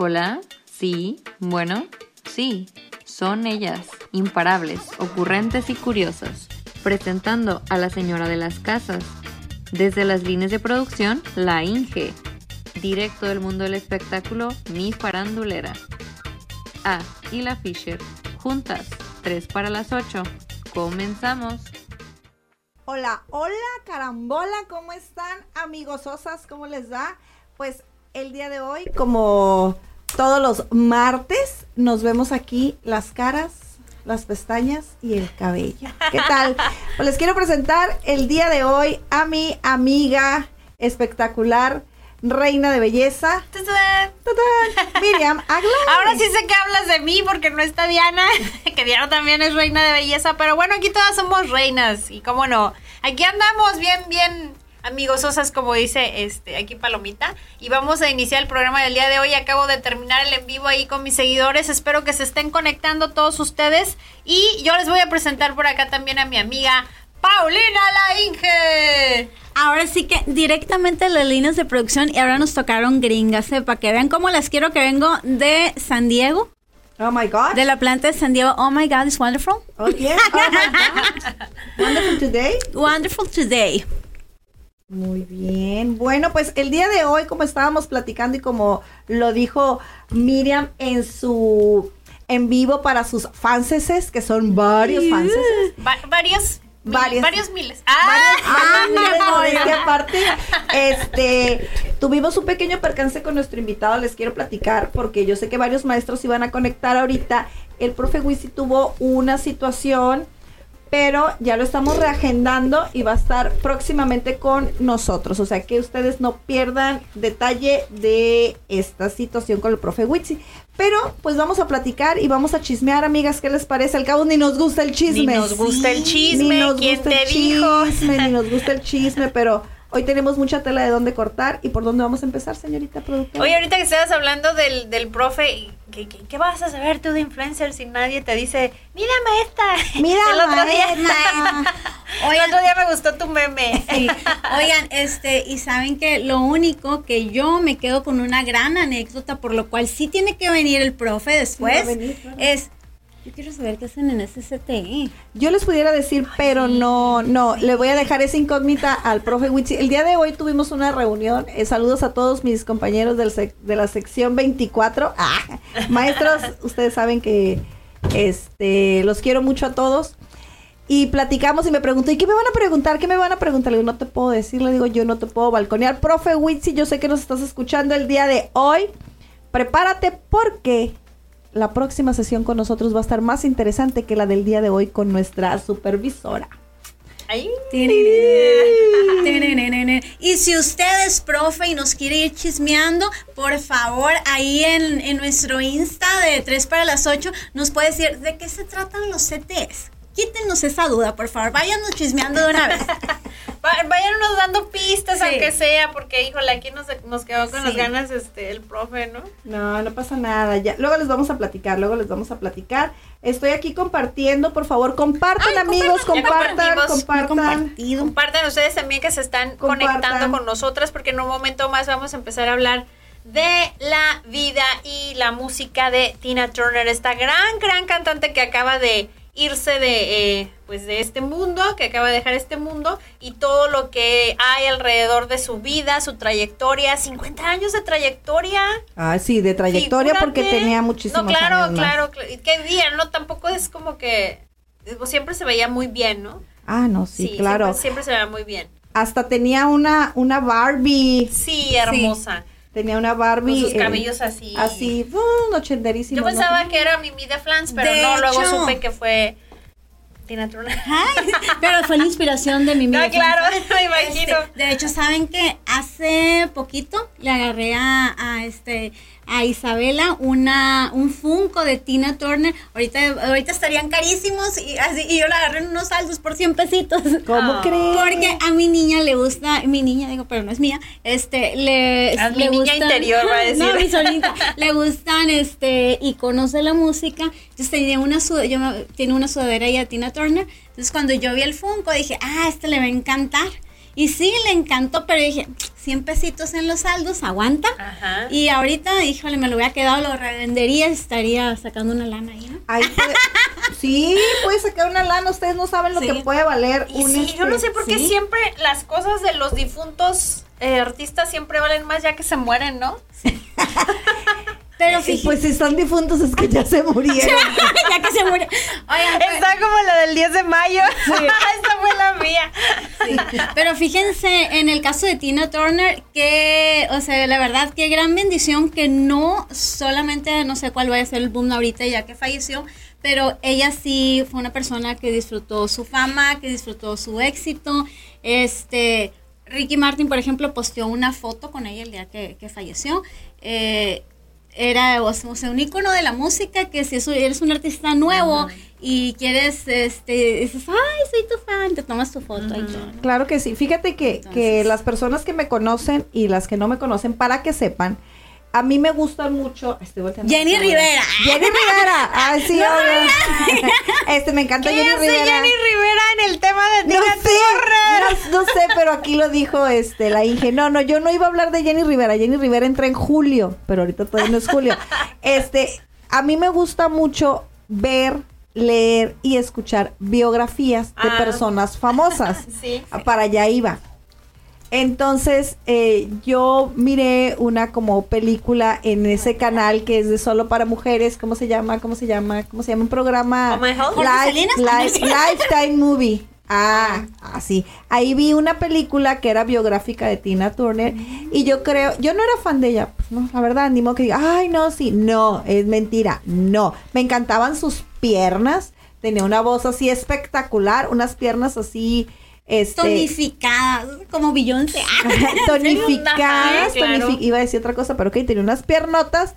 Hola, sí, bueno, sí, son ellas, imparables, ocurrentes y curiosas, presentando a la señora de las casas. Desde las líneas de producción, la Inge. Directo del mundo del espectáculo, mi farandulera. Ah, y la Fisher. Juntas, 3 para las 8. Comenzamos. Hola, hola, carambola, ¿cómo están? Amigos osas, ¿cómo les da? Pues el día de hoy, como todos los martes, nos vemos aquí las caras, las pestañas y el cabello. ¿Qué tal? Pues les quiero presentar el día de hoy a mi amiga espectacular, reina de belleza. Miriam Agla. Ahora sí sé que hablas de mí porque no está Diana, que Diana también es reina de belleza, pero bueno, aquí todas somos reinas y cómo no. Aquí andamos bien, bien amigososas, como dice este aquí Palomita, y vamos a iniciar el programa del día de hoy. Acabo de terminar el en vivo ahí con mis seguidores, espero que se estén conectando todos ustedes y yo les voy a presentar por acá también a mi amiga Paulina La Inge. Ahora sí que directamente las líneas de producción y ahora nos tocaron gringas, ¿eh? para que vean cómo las quiero que vengo de San Diego, Oh my God. de la planta de San Diego. Oh my God, it's wonderful. Oh, yeah. Oh my God. Wonderful today. Wonderful today. Muy bien. Bueno, pues el día de hoy, como estábamos platicando y como lo dijo Miriam en su en vivo para sus fanses, que son varios fanses. Va- varios, Varios. varios miles. Ah, no, es que aparte, este, tuvimos un pequeño percance con nuestro invitado, les quiero platicar, porque yo sé que varios maestros iban a conectar ahorita. El profe Wisi tuvo una situación, pero ya lo estamos reagendando y va a estar próximamente con nosotros. O sea que ustedes no pierdan detalle de esta situación con el profe Witsi. Pero pues vamos a platicar y vamos a chismear, amigas, ¿qué les parece? Al cabo ni nos gusta el chisme. Ni nos gusta el Ni chisme, nos ¿quién gusta te el dijo? chisme, ni nos gusta el chisme, pero hoy tenemos mucha tela de dónde cortar y por dónde vamos a empezar, señorita productora. Oye, ahorita que estabas hablando del, del profe, ¿qué, qué, qué vas a saber tú de influencer si nadie te dice, mira maestra? Mira, el otro día, maestra. el otro día me gustó tu meme. Sí. Oigan, este, y saben que lo único que yo me quedo con una gran anécdota, por lo cual sí tiene que venir el profe después, venir, claro. es, yo quiero saber qué hacen en SCTE. Yo les pudiera decir, pero no, no, le voy a dejar esa incógnita al profe Witsi. El día de hoy tuvimos una reunión. eh, saludos a todos mis compañeros del sec- de la sección 24. Ah, maestros, ustedes saben que este los quiero mucho a todos. Y platicamos y me preguntó, ¿y qué me van a preguntar? ¿Qué me van a preguntar? Le digo, no te puedo decir, le digo, yo no te puedo balconear. Profe Witsi, yo sé que nos estás escuchando el día de hoy. Prepárate porque la próxima sesión con nosotros va a estar más interesante que la del día de hoy con nuestra supervisora. Ay, Y si usted es profe y nos quiere ir chismeando, por favor, ahí en, en nuestro Insta de 3 para las 8, nos puede decir de qué se tratan los CTs. Quítenos esa duda, por favor. Váyanos chismeando de una vez. váyanos dando pistas, Sí. aunque sea, porque, híjole, aquí nos, nos quedó con las ganas este, el profe, ¿no? No, no pasa nada. Ya, luego les vamos a platicar, luego les vamos a platicar. Estoy aquí compartiendo, por favor, compartan Ay, amigos, compartan, compartan, compartan. Ustedes también que se están Compartan. conectando con nosotras porque en un momento más vamos a empezar a hablar de la vida y la música de Tina Turner, esta gran, gran cantante que acaba de irse de, eh, pues de este mundo, que acaba de dejar este mundo y todo lo que hay alrededor de su vida, su trayectoria, 50 años de trayectoria. Ah, sí, de trayectoria porque tenía muchísimos No, claro, años claro, qué día, ¿no? Tampoco es como que siempre se veía muy bien, ¿no? Ah, no, sí, claro. Siempre, siempre se veía muy bien. Hasta tenía una, una Barbie. Sí, hermosa. Tenía una Barbie. Con sus eh, cabellos así. Así, uh, ochenterísimos, Yo ¿no? pensaba que era Mimi de Flans, pero De no, luego hecho. supe que fue Tina Turner. Ay, pero fue la inspiración de mi No, amiga. claro, me imagino. Este, de hecho, saben que hace poquito le agarré a, a, este a Isabela una un Funko de Tina Turner. Ahorita ahorita estarían carísimos y así y yo la agarré en unos saldos por 100 pesitos. ¿Cómo Ah. crees? Porque a mi niña le gusta, mi niña digo, pero no es mía, este, le, A mi le niña interior, va a decir. No, mi sobrinita, le gustan, este, iconos de la música. Entonces tenía una yo me- tiene una sudadera ya Tina Turner. Entonces cuando yo vi el Funko dije, ah, este le va a encantar. Y sí, le encantó, pero dije, 100 pesitos en los saldos, aguanta. Ajá. Y ahorita, híjole, me lo hubiera quedado, lo revendería, estaría sacando una lana ahí, ¿no? Ahí puede- sí, puede sacar una lana. Ustedes no saben lo Sí. que puede valer Y un. sí, yo no este, sé por qué sí. siempre las cosas de los difuntos eh, artistas siempre valen más ya que se mueren, ¿no? Pero Eh, fíjate, Pues si están difuntos es que ya se murieron. ya que se murió. Oigan, pero- Está como la del 10 de mayo. Esa fue la mía. Sí. Pero fíjense en el caso de Tina Turner que, o sea, la verdad, qué gran bendición que no solamente, no sé cuál vaya a ser el boom ahorita ya que falleció, pero ella sí fue una persona que disfrutó su fama, que disfrutó su éxito. Este, Ricky Martin, por ejemplo, posteó una foto con ella el día que, que falleció. Eh, era o sea, un icono de la música que si eres un artista nuevo y quieres, este, dices, ay, soy tu fan, te tomas tu foto y todo. ¿no? Claro que sí. Fíjate que, que las personas que me conocen y las que no me conocen, para que sepan, a mí me gustan mucho. Estoy volteando. Jenny Rivera. Jenny Rivera. Ay, sí, obvio. Este, me encanta ¿Qué Jenny hace Rivera. Jenny Rivera en el tema de No sé, no, no sé, pero aquí lo dijo este la Inge. No, no, yo no iba a hablar de Jenny Rivera. Jenny Rivera entra en julio, pero ahorita todavía no es julio. Este, a mí me gusta mucho ver, leer y escuchar biografías de Ah. personas famosas. Sí. Para allá iba. Entonces, eh, yo miré una como película en ese canal que es de solo para mujeres. ¿Cómo se llama? ¿Cómo se llama? ¿Cómo se llama? Un programa. Oh, Life-. Life- Lifetime Movie. Ah, así. Ahí vi una película que era biográfica de Tina Turner y yo creo, yo no era fan de ella, pues, no, la verdad, ni modo que diga, ay, no, sí, no, es mentira, no. Me encantaban sus piernas, tenía una voz así espectacular, unas piernas así, este, Tonificada, como Beyoncé. tonificadas, Sí, claro. iba a decir otra cosa, pero ok, tenía unas piernotas,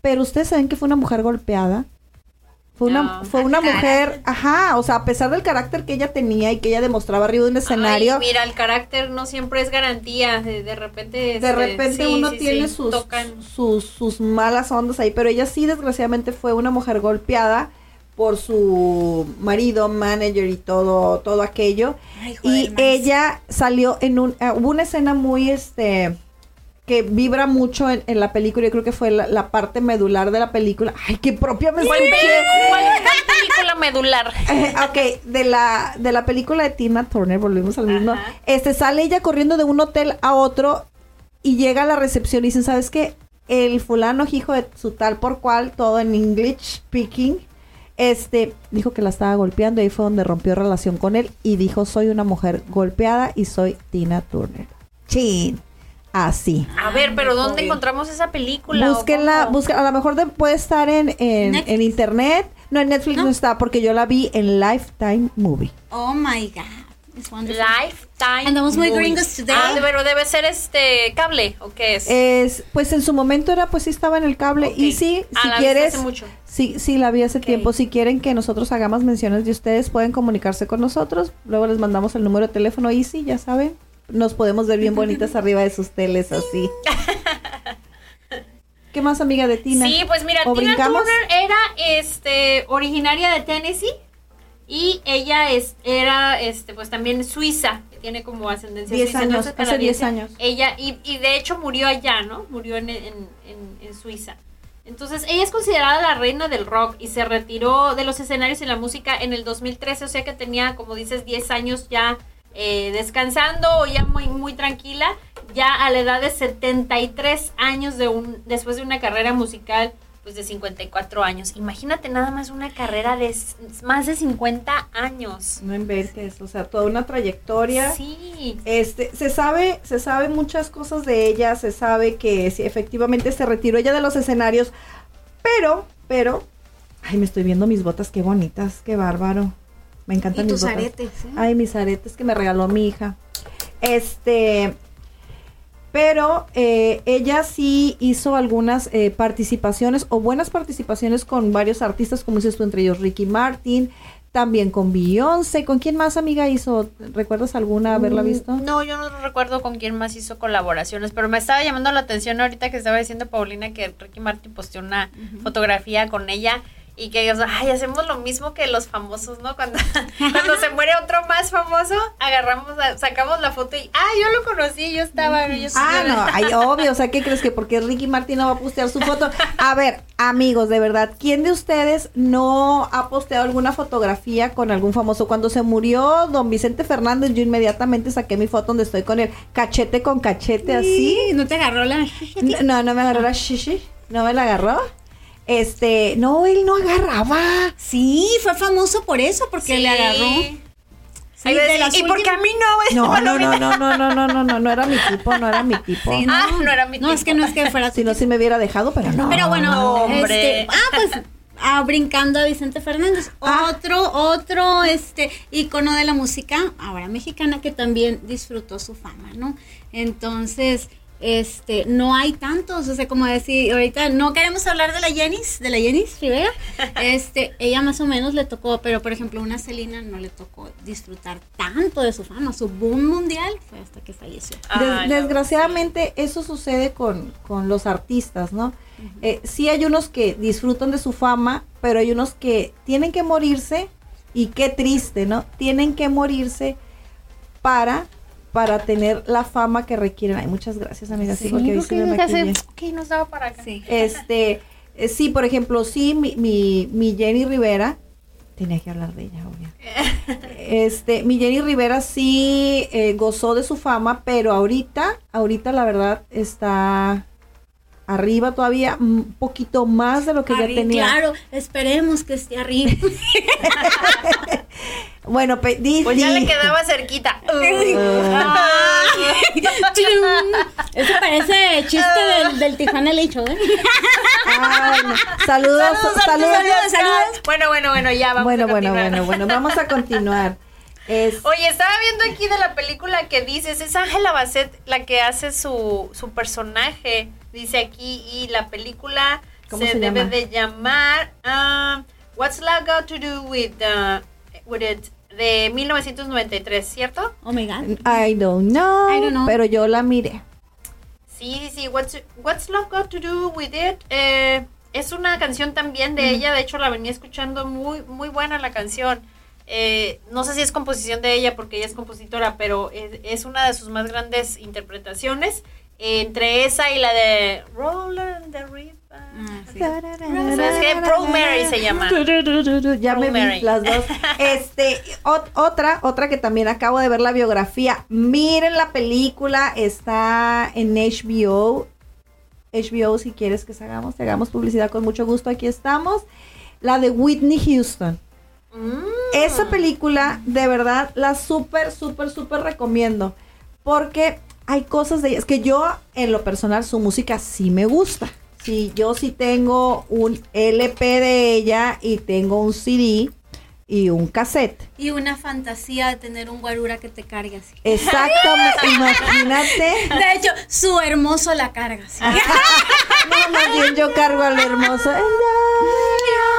pero ustedes saben que fue una mujer golpeada. Fue una, fue una mujer, ajá, o sea, a pesar del carácter que ella tenía y que ella demostraba arriba de un escenario, Ay, mira, el carácter no siempre es garantía. De, de repente. de este, repente sí, uno sí, tiene sus, sus malas ondas ahí, pero ella sí desgraciadamente fue una mujer golpeada por su marido, manager y todo, todo aquello. Ay, Y más. ella salió en un, eh, hubo una escena muy, este, que vibra mucho en, en la película, yo creo que fue la, la parte medular de la película. Ay, qué propia me ¿Cuál, cuál- cuál película medular? Eh, ok, de la, de la película de Tina Turner, volvemos al mismo. Ajá. Este, sale ella corriendo de un hotel a otro y llega a la recepción y dicen, ¿sabes qué? El fulano hijo de su tal por cual, todo en English speaking, este, dijo que la estaba golpeando y ahí fue donde rompió relación con él y dijo, soy una mujer golpeada y soy Tina Turner. Chin. Así. A ver, pero ¿dónde encontramos esa película? Búsquenla, busquen, a lo mejor de- puede estar en, en, en internet. No, en Netflix no. ¿No? está porque yo la vi en Lifetime Movie. Oh my God. It's wonderful. Lifetime. Andamos muy gringos today. Ah, pero debe ser este cable o qué es. Es, pues en su momento era, pues sí estaba en el cable. Y Ok. sí, Ah, si la viste quieres. hace mucho. Sí, sí, la vi hace tiempo. Si quieren que nosotros hagamos menciones de ustedes, pueden comunicarse con nosotros. Luego les mandamos el número de teléfono y sí, ya saben. Nos podemos ver bien bonitas arriba de sus teles así. ¿Qué más, amiga de Tina? Sí, pues mira, ¿O Tina brincamos? Turner era este originaria de Tennessee y ella es era este pues también suiza, que tiene como ascendencia Diez suiza, años, entonces, hace diez canadiense. años. Ella y, y de hecho murió allá, ¿no? Murió en, en, en- en Suiza. Entonces, ella es considerada la reina del rock y se retiró de los escenarios y la música en el 2013, o sea que tenía, como dices, 10 años ya eh, descansando o ya muy, muy tranquila, ya a la edad de 73 años de un, después de una carrera musical pues de 54 años. Imagínate nada más una carrera de más de 50 años. No inventes, o sea, toda una trayectoria. Sí. Este, se sabe, se sabe muchas cosas de ella, se sabe que sí, efectivamente se retiró ella de los escenarios, pero, pero, ay, me estoy viendo mis botas, qué bonitas, qué bárbaro. Me Y encantan mis tus botas. aretes. ¿eh? Ay, mis aretes que me regaló mi hija. Este, pero eh, ella sí hizo algunas eh, participaciones o buenas participaciones con varios artistas, como dices tú, entre ellos Ricky Martin, también con Beyoncé. ¿Con quién más, amiga, hizo? ¿Recuerdas alguna haberla visto? Mm, No, yo no recuerdo con quién más hizo colaboraciones, pero me estaba llamando la atención ahorita que estaba diciendo Paulina que Ricky Martin posteó una fotografía con ella y que ellos, ay, hacemos lo mismo que los famosos, ¿no? Cuando, cuando se muere otro más famoso, agarramos, sacamos la foto y, ah, yo lo conocí, yo estaba, yo Ah, no, ay, obvio, o sea, ¿qué crees que porque Ricky Martin no va a postear su foto? A ver, amigos, de verdad, ¿quién de ustedes no ha posteado alguna fotografía con algún famoso? Cuando se murió don Vicente Fernández, yo inmediatamente saqué mi foto donde estoy con él, cachete con cachete, así. Sí, ¿No te agarró la No, No, no me agarró la shishi, no me la agarró. Este, no, él no agarraba. Sí, fue famoso por eso, porque le agarró. Sí, y porque a mí no, No, no, no, no, no, no, no, no, no, no era mi tipo, no era mi tipo. Sí, Ah, no era mi No, es tipo. que no es que fuera Si no, sí me hubiera dejado, pero no. Pero bueno, No, hombre. este, ah, pues ah, brincando a Vicente Fernández, Ah. otro, otro, este, icono de la música, ahora mexicana, que también disfrutó su fama, ¿no? Entonces, este, no hay tantos, o sea, como decir, ahorita no queremos hablar de la Jenis, de la Jenis Rivera, este, ella más o menos le tocó, pero por ejemplo, una Celina no le tocó disfrutar tanto de su fama, su boom mundial fue hasta que falleció. Des- Ay, no, desgraciadamente eso sucede con, con los artistas, ¿no? Eh, sí hay unos que disfrutan de su fama, pero hay unos que tienen que morirse y qué triste, ¿no? Tienen que morirse para para tener la fama que requieren. Ay, muchas gracias, amiga. Sí, porque hoy sí me maquillé. Ok, nos daba para acá. Sí. Este, eh, sí, por ejemplo, sí, mi, mi, mi Jenny Rivera, tenía que hablar de ella, obvio. Este, mi Jenny Rivera sí eh, gozó de su fama, pero ahorita, ahorita la verdad está arriba todavía, un poquito más de lo que ya tenía. Claro, esperemos que esté arriba. Bueno, Pues ya le quedaba cerquita. Eso parece chiste del, del Tijuana Lecho, ¿eh? Ay, no. Saludos, saludos, saludos, saludos. Bueno, bueno, bueno, ya vamos Bueno, a bueno, continuar. bueno, bueno, vamos a continuar. Es- Oye, estaba viendo aquí de la película que dices, es Ángela Bassett la que hace su, su personaje, dice aquí, y la película ¿Cómo se, se debe llama? de llamar um, What's Love Got to Do with, uh, with It, de 1993, ¿cierto? Oh my God. I don't know, I don't know. pero yo la miré. Sí, sí, sí, What's, What's Love Got to Do with It, eh, es una canción también de ella, de hecho la venía escuchando muy, muy buena la canción. Eh, no sé si es composición de ella porque ella es compositora, pero es, es una de sus más grandes interpretaciones. Entre esa y la de Roller the River. Ah, sí. ¿Sabes qué? Pro Mary se llama. Ya me vi las dos. Este, ot- otra, otra que también acabo de ver la biografía. Miren la película, está en HBO. HBO, si quieres que hagamos, te hagamos publicidad con mucho gusto, aquí estamos. La de Whitney Houston. Mm. Esa película, de verdad, la súper, súper, súper recomiendo. Porque hay cosas de ella. Es que yo, en lo personal, su música sí me gusta. Sí, yo sí tengo un LP de ella y tengo un CD y un cassette. Y una fantasía de tener un guarura que te cargue así. Exactamente, imagínate. De hecho, su hermoso la carga así. No, más bien yo cargo al hermoso.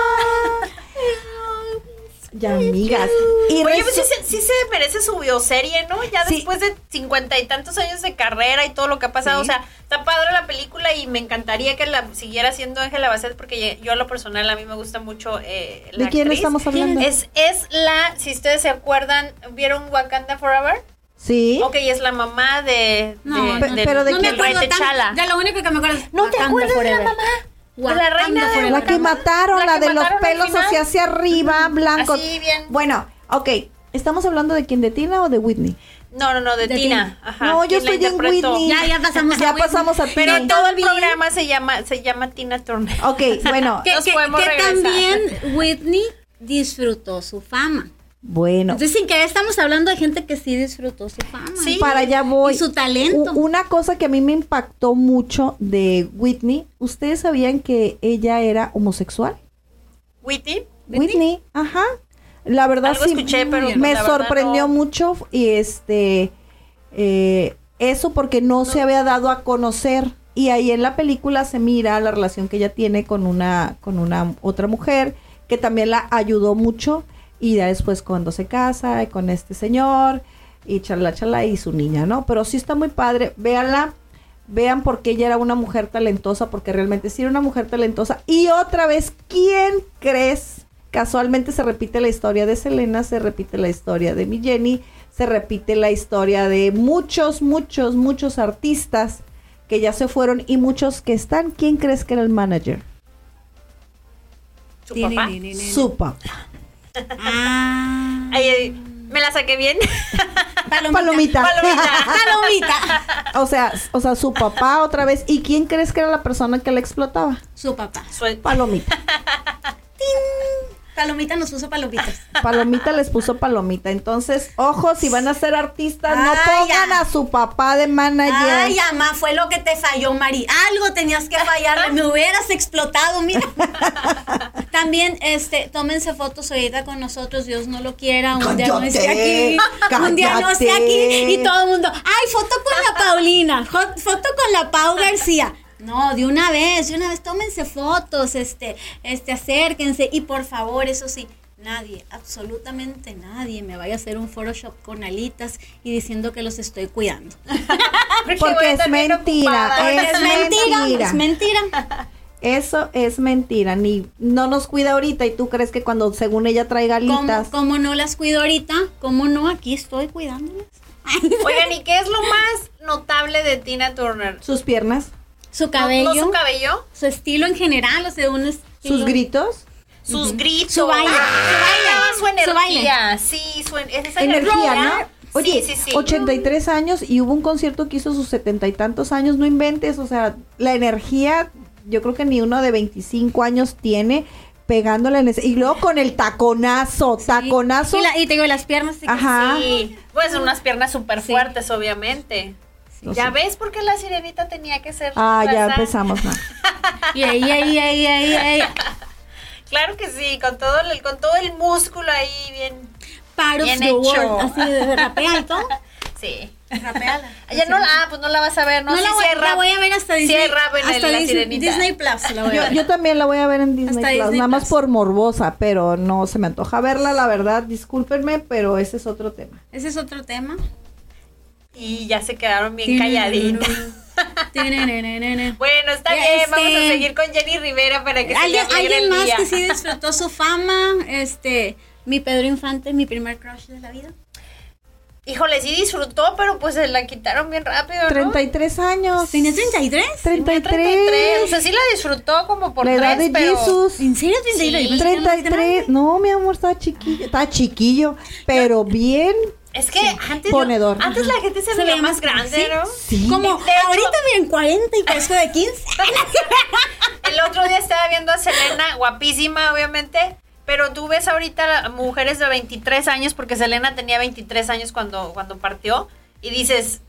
Ya, amigas. Y Oye, pues sí, sí se merece su bioserie, ¿no? Ya Sí. después de cincuenta y tantos años de carrera y todo lo que ha pasado. Sí. O sea, está padre la película y me encantaría que la siguiera siendo Ángela Bassett porque yo a lo personal a mí me gusta mucho eh, la ¿De quién actriz. estamos hablando? Es, es la, si ustedes se acuerdan, ¿vieron Wakanda Forever? Sí. Ok, es la mamá de, No, de- pero ¿de no me del rey acuerdo tanto. De lo único que me acuerdo es ¿No te Wakanda acuerdas de la Forever. mamá? La reina de. La que mataron, La la, que de los mataron pelos hacia, hacia arriba, blanco. Así, bien. Bueno, ok. ¿Estamos hablando de quién? ¿De Tina o de Whitney? No, no, no, de, De Tina. Tina. Ajá, no, yo estoy en. Whitney. Ya, ya pasamos a Whitney. pasamos a Pero Tina. todo el programa se llama, se llama Tina Turner. Ok, bueno. Que, que- también Whitney disfrutó su fama. Bueno. Entonces, sin querer, estamos hablando de gente que sí disfrutó su fama. Sí. para allá voy. Y su talento. U- una cosa que a mí me impactó mucho de Whitney, ¿ustedes sabían que ella era homosexual? Whitney. Whitney, ajá. La verdad Algo sí escuché, pero me la sorprendió no. mucho y este eh, eso porque no, se había dado a conocer y ahí en la película se mira la relación que ella tiene con una con una otra mujer que también la ayudó mucho y ya después cuando se casa con este señor y charla charla y su niña, ¿no? Pero sí está muy padre, véanla. vean por qué ella era una mujer talentosa, porque realmente sí era una mujer talentosa. Y otra vez, ¿quién crees? Casualmente se repite la historia de Selena, se repite la historia de mi Jenny, se repite la historia de muchos, muchos, muchos artistas que ya se fueron y muchos que están. ¿Quién crees que era el manager? Su papá. Su papá. Ah. Ay, ay, me la saqué bien. Palomita. Palomita. o sea, o sea, su papá otra vez. ¿Y quién crees que era la persona que la explotaba? Su papá. Su- Palomita. Palomita nos puso palomitas. Palomita les puso palomita. Entonces, ojo, si van a ser artistas, no pongan ya. a su papá de manager. Ay, mamá, fue lo que te falló, Mari. Algo tenías que fallarle, me hubieras explotado, mira. También, este, tómense fotos ahorita con nosotros, Dios no lo quiera, un día no esté Cállate, aquí, un día no esté aquí y todo el mundo, ay, foto con la Paulina, foto con la Pau García. No, de una vez, de una vez, tómense fotos, este, este, acérquense y por favor, eso sí, nadie, absolutamente nadie me vaya a hacer un Photoshop con alitas y diciendo que los estoy cuidando. Porque es mentira, es Es mentira, mentira. es mentira. Eso es mentira. Ni no nos cuida ahorita y tú crees que cuando según ella trae ¿Cómo, galitas. cómo no las cuido ahorita? ¿Cómo no? Aquí estoy cuidándolas. Oigan, ¿y qué es lo más notable de Tina Turner? Sus piernas, Su ¿No- cabello, ¿No, su cabello? su estilo en general, o sea, un estilo. sus gritos, Sus gritos. Su baile, Ah, su baile, su su energía. Sí, su en- esa energía, ¿no? Oye, sí, sí, sí. 83 años y hubo un concierto que hizo sus setenta y tantos años, no inventes, o sea, la energía, yo creo que ni uno de 25 años tiene pegándole en ese, y luego con el taconazo, taconazo. Y, la- y te digo, las piernas. sí que Ajá. Sí, pues unas piernas súper fuertes, obviamente. ¿Ya ves por qué la sirenita tenía que ser Ah, ya empezamos, sí. Y ahí, ahí, ahí, ahí, ahí. Claro que sí, con todo el, con todo el músculo ahí bien. Part of Bien the hecho. world. Así de rapea y todo. Sí. Rapeala. Ya no la, ah, pues no la vas a ver, ¿no? No, Sí, la, voy, la voy a ver hasta Disney. hay rap en el- hasta la Disney, sirenita. Disney Plus la voy a Yo, ver. yo también la voy a ver en Disney Hasta Plus, Disney nada más por morbosa, pero no se me antoja verla, la verdad, discúlpenme, pero ese es otro tema. Ese es otro tema. Y ya se quedaron bien calladitas. Bueno, está Ya, bien, este- vamos a seguir con Jenny Rivera para que se ¿Alguien, le alegre alguien el más día. que sí disfrutó su fama? Este, mi Pedro Infante, mi primer crush de la vida. Híjole, sí disfrutó, pero pues se la quitaron bien rápido, ¿no? 33 años. ¿Tenía 33? Tenía 33. O sea, sí la disfrutó como por la edad tres, de pero... Jesus. ¿En serio 33? Sí. Yo pensé que era más grande. 33. No, mi amor, estaba chiquillo. Estaba chiquillo, pero bien. Es que antes, ponedor. antes la gente se, Se veía más grande, grande, ¿no? Sí. Como hecho- ahorita miren 40 y parezco de 15. El otro día estaba viendo a Selena, guapísima, obviamente. Pero tú ves ahorita mujeres de 23 años, porque Selena tenía 23 años cuando, cuando partió, y dices,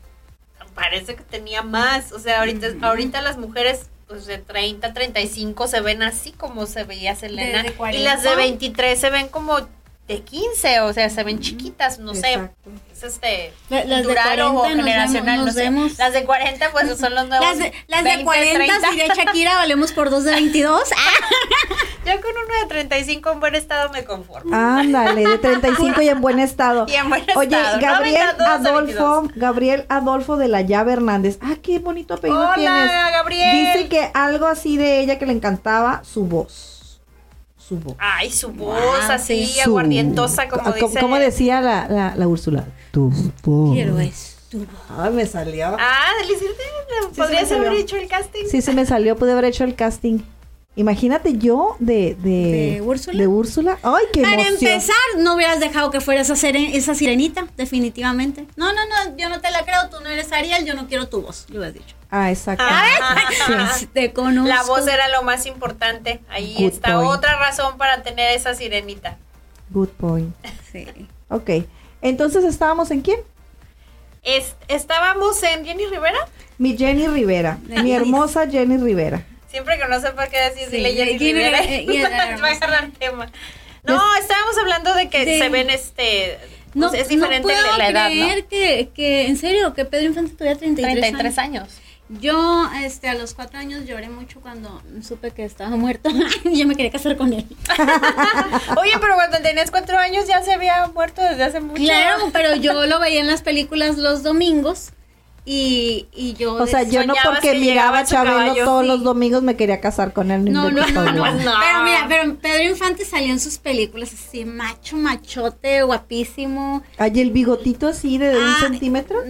parece que tenía más. O sea, ahorita, ahorita las mujeres pues, de 30, 35 se ven así como se veía Selena. Y las de 40. 23 se ven como de 15, o sea, se ven chiquitas, no sé. Exacto. Es este La- las de cultural o 40 nos generacional, vemos- no nos sé. vemos. Las de 40 pues son los nuevos. Las de, las de 20, 40 30. diría Shakira, valemos por dos de 22. Yo con uno de 35 en buen estado me conformo. Ándale, de 35 y en buen estado. Y en buen Oye, estado, no Gabriel 22 de Adolfo, 22. Gabriel Adolfo de la Llave Hernández. Ah, qué bonito apellido Hola, tienes. Gabriel. Dice que algo así de ella que le encantaba, su voz. Su voz. Ay, su voz así Su- aguardientosa como Ah, dice. ¿Cómo decía la, la, la Úrsula? Tu voz. Quiero es tu voz. Ay, me salió. Ah, Delicente, sí podrías haber hecho el casting. Sí, sí me salió, pude haber hecho el casting. Imagínate yo de... ¿De, ¿De Úrsula? De Úrsula. Ay, qué Para emoción. empezar, no hubieras dejado que fuera esa, seren- esa sirenita, definitivamente. No, no, no, yo no te la creo, tú no eres Ariel, yo no quiero tu voz, lo hubieras dicho. Ah, exacto. Sí. Te conozco. La voz era lo más importante. Ahí Good está point. otra razón para tener esa sirenita. Good point. Sí. Ok. Entonces, ¿estábamos en quién? Es- estábamos en Jenny Rivera. Mi Jenny Rivera. Mi hermosa Jenny Rivera. Siempre que no sepa qué decir, Sí, dile Jenny Rivera. Va a agarrar tema. No, estábamos hablando de que De- se ven este. No, pues es diferente no puedo la edad, ¿no? creer que, que, en serio, que Pedro Infante tuviera 33, 33 años. años. Yo, este, a los cuatro años lloré mucho cuando supe que estaba muerto. Yo me quería casar con él. Oye, pero cuando tenías cuatro años ya se había muerto desde hace mucho. Claro, pero yo lo veía en las películas los domingos Y, y yo. O sea, yo no porque que miraba llegaba a Chabelo caballo, todos sí. los domingos me quería casar con él. No, no, no, no. Pero mira, pero Pedro Infante salió en sus películas así, macho, machote, guapísimo. Ay, el bigotito así de un Ah, centímetro.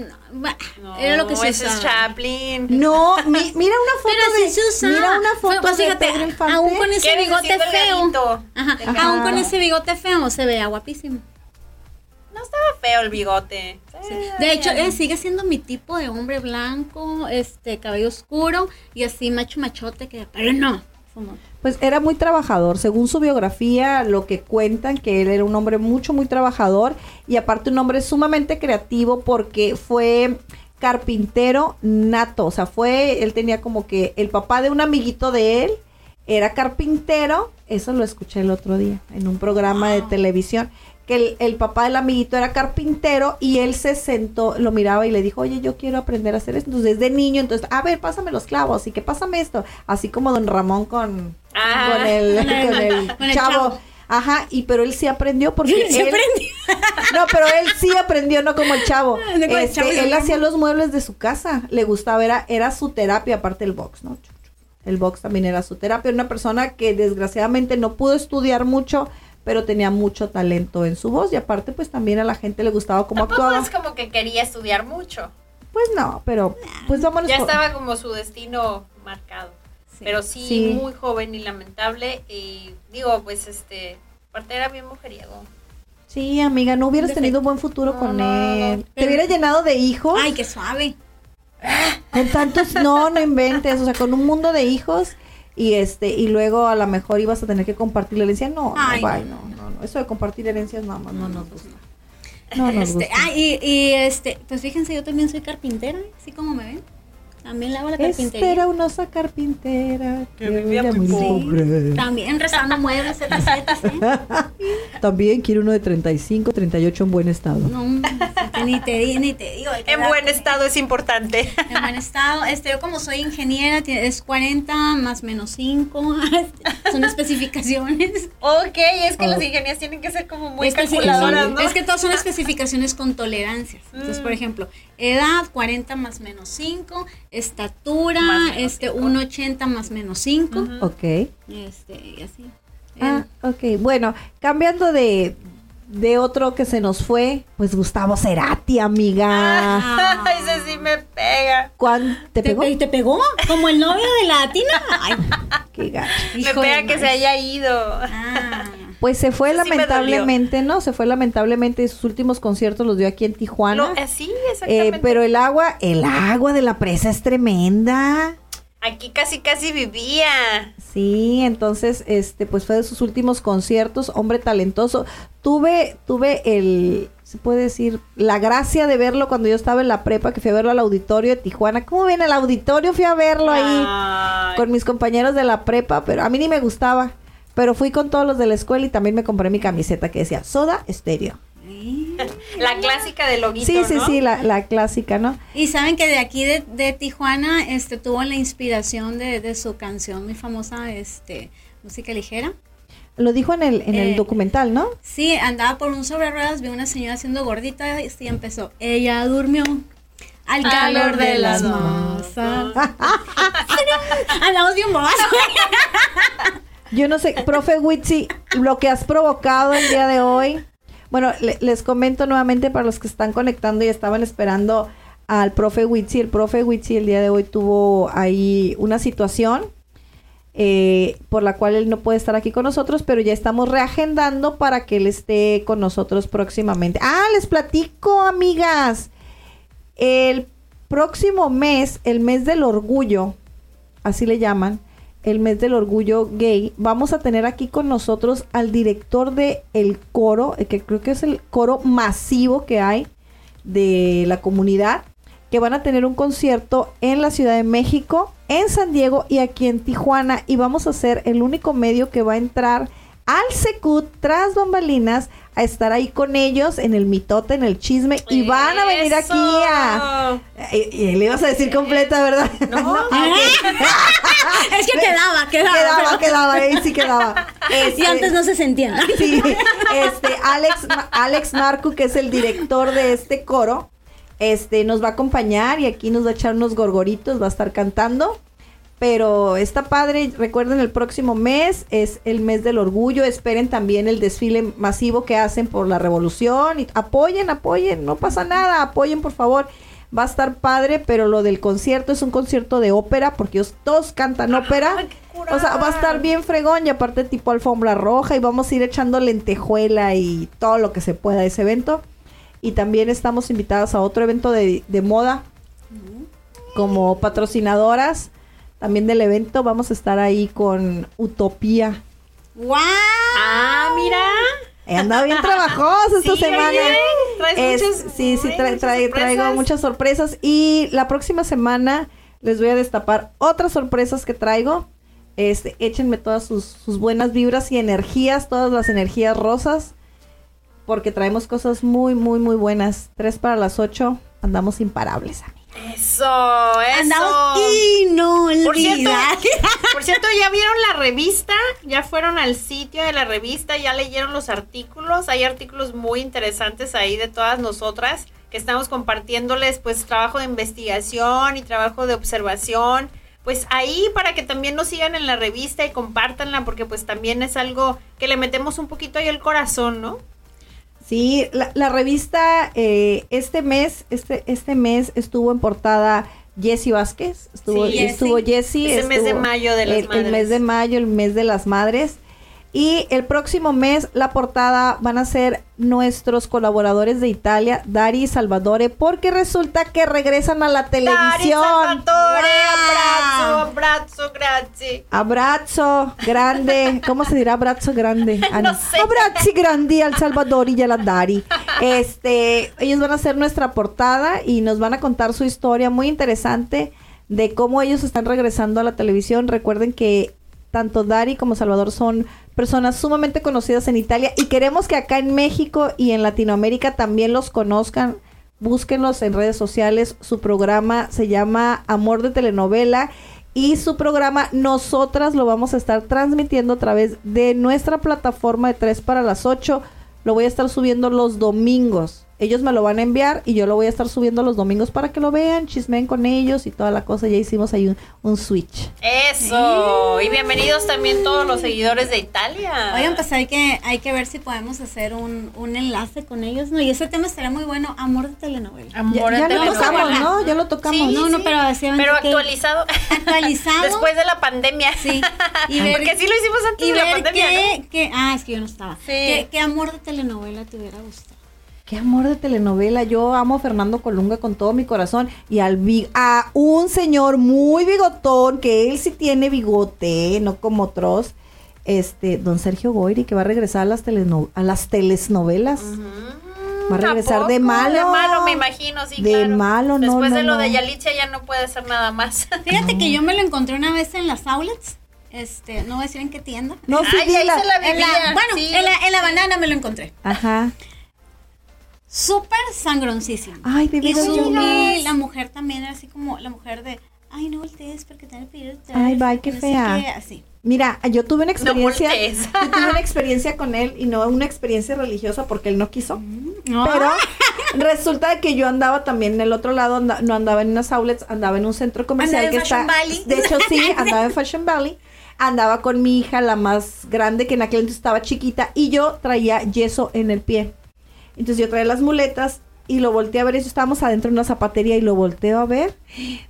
No, era lo que se es usaba. Chaplin. No, mi- mira una foto Pero de se mira una foto pues de fíjate, Pedro Infante. aún con ese ¿Qué bigote feo. Ajá. Aún con ese bigote feo se veía guapísimo. No estaba feo el bigote. De hecho, él sigue siendo mi tipo de hombre blanco, este, cabello oscuro y así macho machote que, pero no. Pues era muy trabajador, según su biografía, lo que cuentan que él era un hombre mucho, muy trabajador y aparte un hombre sumamente creativo porque fue carpintero nato, o sea, fue, él tenía como que el papá de un amiguito de él era carpintero, eso lo escuché el otro día en un programa de televisión, que el, el papá del amiguito era carpintero y él se sentó, lo miraba y le dijo, oye, yo quiero aprender a hacer esto. Entonces, desde niño, entonces, a ver, pásame los clavos y que pásame esto. Así como don Ramón con, Ah. con el, Con el- con el con el chavo. chavo. Ajá, y pero él sí aprendió porque Se él- aprendió. no, pero él sí aprendió, no como el chavo. No como Este, chavo, él hacía los muebles de su casa, le gustaba, era, era su terapia, aparte el box, ¿no? El box también era su terapia. Era una persona que desgraciadamente no pudo estudiar mucho, pero tenía mucho talento en su voz y aparte pues también a la gente le gustaba cómo Tampoco actuaba. es como que quería estudiar mucho. Pues no, pero pues vámonos Ya por- estaba como su destino marcado. Pero sí, Sí. muy joven y lamentable. Y digo, pues este, aparte era bien mujeriego. Sí, amiga, no hubieras Defecto. tenido buen futuro No, con no, no, él. no. Te hubiera llenado de hijos. Ay, qué suave. Con tantos, no, no inventes, o sea, con un mundo de hijos y este, y luego a lo mejor ibas a tener que compartir la herencia. No, Ay, no, bye, no, no, no, eso de compartir herencias nada más no nos gusta. No nos Este, gusta. ah, y, y este, pues fíjense, yo también soy carpintera, así como me ven. También le hago la carpintería. Era una osa carpintera que vivía vivía muy muy pobre. También rezando muebles, etc, etc. También quiere uno de 35, 38 en buen estado. No, ni te, ni te digo. que En buen estado es importante. En buen estado. Este, yo como soy ingeniera, es 40 más menos 5. Son especificaciones. ok, es que Oh. las ingenierías tienen que ser como muy Especific- calculadoras, ¿no? Es que todas son especificaciones con tolerancias. Entonces, Mm. por ejemplo, edad 40 más menos 5, estatura Más menos este cinco. 1.80 más menos 5, Ujú. Ok. este y así. Ah, ok. Bueno, cambiando de, de otro que se nos fue, pues Gustavo Cerati, amiga. Ah. Ese sí me pega. ¿Cuán te ¿Te, pegó? ¿Te pegó? ¿Como el novio de la Tina? Ay, Qué gacho. Me pega que se haya ido. Ah. Pues se fue sí lamentablemente, ¿no? Se fue lamentablemente. Sus últimos conciertos los dio aquí en Tijuana. Lo- eh, sí, Eh, exactamente. pero el agua, el agua de la presa es tremenda. Aquí casi casi vivía. Sí, entonces, este, pues fue de sus últimos conciertos, hombre talentoso. Tuve, tuve el, se puede decir, la gracia de verlo cuando yo estaba en la prepa, que fui a verlo al auditorio de Tijuana. ¿Cómo viene el auditorio? Fui a verlo ahí Ay. con mis compañeros de la prepa, pero a mí ni me gustaba. Pero fui con todos los de la escuela y también me compré mi camiseta que decía Soda Estéreo. La clásica de loguito, Sí, sí, ¿no? sí, la, la clásica, ¿no? Y saben que de aquí de, de Tijuana este tuvo la inspiración de, de su canción muy famosa, este, música ligera. Lo dijo en el, en el Eh, documental, ¿no? Sí, andaba por un sobre ruedas, vio una señora siendo gordita y empezó. Ella durmió al calor de las masas. Andamos bien bobas. Yo no sé, profe Witsi, lo que has provocado el día de hoy. Bueno, le- les comento nuevamente para los que están conectando y estaban esperando al profe Witsi. El profe Witsi el día de hoy tuvo ahí una situación eh, por la cual él no puede estar aquí con nosotros, pero ya estamos reagendando para que él esté con nosotros próximamente. Ah, les platico, amigas. El próximo mes, el mes del orgullo, así le llaman, el mes del orgullo gay, vamos a tener aquí con nosotros al director de el coro, eh, que creo que es el coro masivo que hay de la comunidad, que van a tener un concierto en la Ciudad de México, en San Diego y aquí en Tijuana. Y vamos a ser el único medio que va a entrar al Secut tras bambalinas a estar ahí con ellos en el mitote, en el chisme. Y van a venir aquí a... Eso. Y, y le ibas a decir completa, ¿verdad? No. es que quedaba, quedaba. quedaba, pero- quedaba, ahí sí quedaba. Y antes no se sentían. Sí, este, Alex, Alex Marcu, que es el director de este coro, Este, nos va a acompañar y aquí nos va a echar unos gorgoritos, va a estar cantando. Pero está padre, recuerden el próximo mes es el mes del orgullo, esperen también el desfile masivo que hacen por la revolución y apoyen, apoyen, no pasa nada, apoyen por favor. Va a estar padre, pero lo del concierto es un concierto de ópera porque ellos todos cantan ópera. O sea, va a estar bien fregón y aparte tipo alfombra roja y vamos a ir echando lentejuela y todo lo que se pueda a ese evento. Y también estamos invitadas a otro evento de, de moda como patrocinadoras también del evento. Vamos a estar ahí con Utopía. ¡Wow! Ah, mira. He andado bien trabajosa esta Sí, semana. traes Es- muchas- sí, sí, tra- muchas traigo muchas sorpresas. Y la próxima semana les voy a destapar otras sorpresas que traigo. Este, échenme todas sus, sus buenas vibras y energías, todas las energías rosas. Porque traemos cosas muy, muy, muy buenas. Tres para las ocho. Andamos imparables. Eso, eso. Andamos Por cierto, por cierto, ya vieron la revista, ya fueron al sitio de la revista, ya leyeron los artículos, hay artículos muy interesantes ahí de todas nosotras que estamos compartiéndoles pues trabajo de investigación y trabajo de observación. Pues ahí para que también nos sigan en la revista y compártanla porque pues también es algo que le metemos un poquito ahí el corazón, ¿no? Sí, la, la revista eh, este mes, este, este mes estuvo en portada Jessie Vázquez, estuvo, Sí, estuvo Jessie. Ese mes de mayo de las el, el mes de mayo, el mes de las madres. Y el próximo mes la portada van a ser nuestros colaboradores de Italia, Dari y Salvatore, porque resulta que regresan a la Dari televisión. Salvatore, Wow. abrazo, abrazo, grazie. Abrazo grande, ¿cómo se dirá abrazo grande? Ah, No sé. Abrazo grande al Salvador y a la Dari. Este, ellos van a hacer nuestra portada y nos van a contar su historia muy interesante de cómo ellos están regresando a la televisión. Recuerden que tanto Dari como Salvador son personas sumamente conocidas en Italia y queremos que acá en México y en Latinoamérica también los conozcan. Búsquenlos en redes sociales. Su programa se llama Amor de Telenovela y su programa nosotras lo vamos a estar transmitiendo a través de nuestra plataforma de 3 para las 8. Lo voy a estar subiendo los domingos. Ellos me lo van a enviar y yo lo voy a estar subiendo los domingos para que lo vean, chismeen con ellos y toda la cosa. Ya hicimos ahí un, un switch. Eso. Y bienvenidos también todos los seguidores de Italia. Oigan, pues hay que, hay que ver si podemos hacer un, un enlace con ellos, ¿no? Y ese tema estaría muy bueno, amor de telenovela. Ya, Amor ya de lo telenovela. tocamos, ¿no? Ya lo tocamos. Sí, no, no, pero decían Pero que- actualizado. Actualizado. Después de la pandemia. Sí. Y ver- Porque sí lo hicimos antes y de la ver pandemia. qué- ah, es que yo no estaba. Sí. ¿Qué, qué amor de telenovela te hubiera gustado? Qué amor de telenovela. Yo amo a Fernando Colunga con todo mi corazón y al a un señor muy bigotón que él sí tiene bigote, no como otros. Este, don Sergio Goyri, que va a regresar a las, teleno- a las telenovelas. Va a regresar ¿A de malo. De malo, me imagino, sí, De claro. malo, no, Después de no, lo de no. Yalitza ya no puede hacer nada más. Fíjate que yo me lo encontré una vez en las outlets. Este, no voy a decir en qué tienda. No, sí, Ay, ahí se la En la- vivía. bueno, sí. en, la, en la banana me lo encontré. Ajá. Súper sangroncísimo. Ay, de y su- yo no. y la mujer también era así como la mujer de, ay, no voltees porque te van a pedir otra Ay, vez", bye, qué no fea. qué, así. Mira, yo tuve una experiencia. voltees. yo tuve una experiencia con él y no una experiencia religiosa porque él no quiso. No. Pero resulta que yo andaba también en el otro lado, anda- no andaba en unas outlets, andaba en un centro comercial Andaba en que está. Fashion Valley. De hecho, sí, andaba en Fashion Valley. Andaba con mi hija, la más grande, que en aquel entonces estaba chiquita, y yo traía yeso en el pie. Entonces yo traía las muletas y lo volteé a ver. Eso estábamos adentro de una zapatería y lo volteo a ver.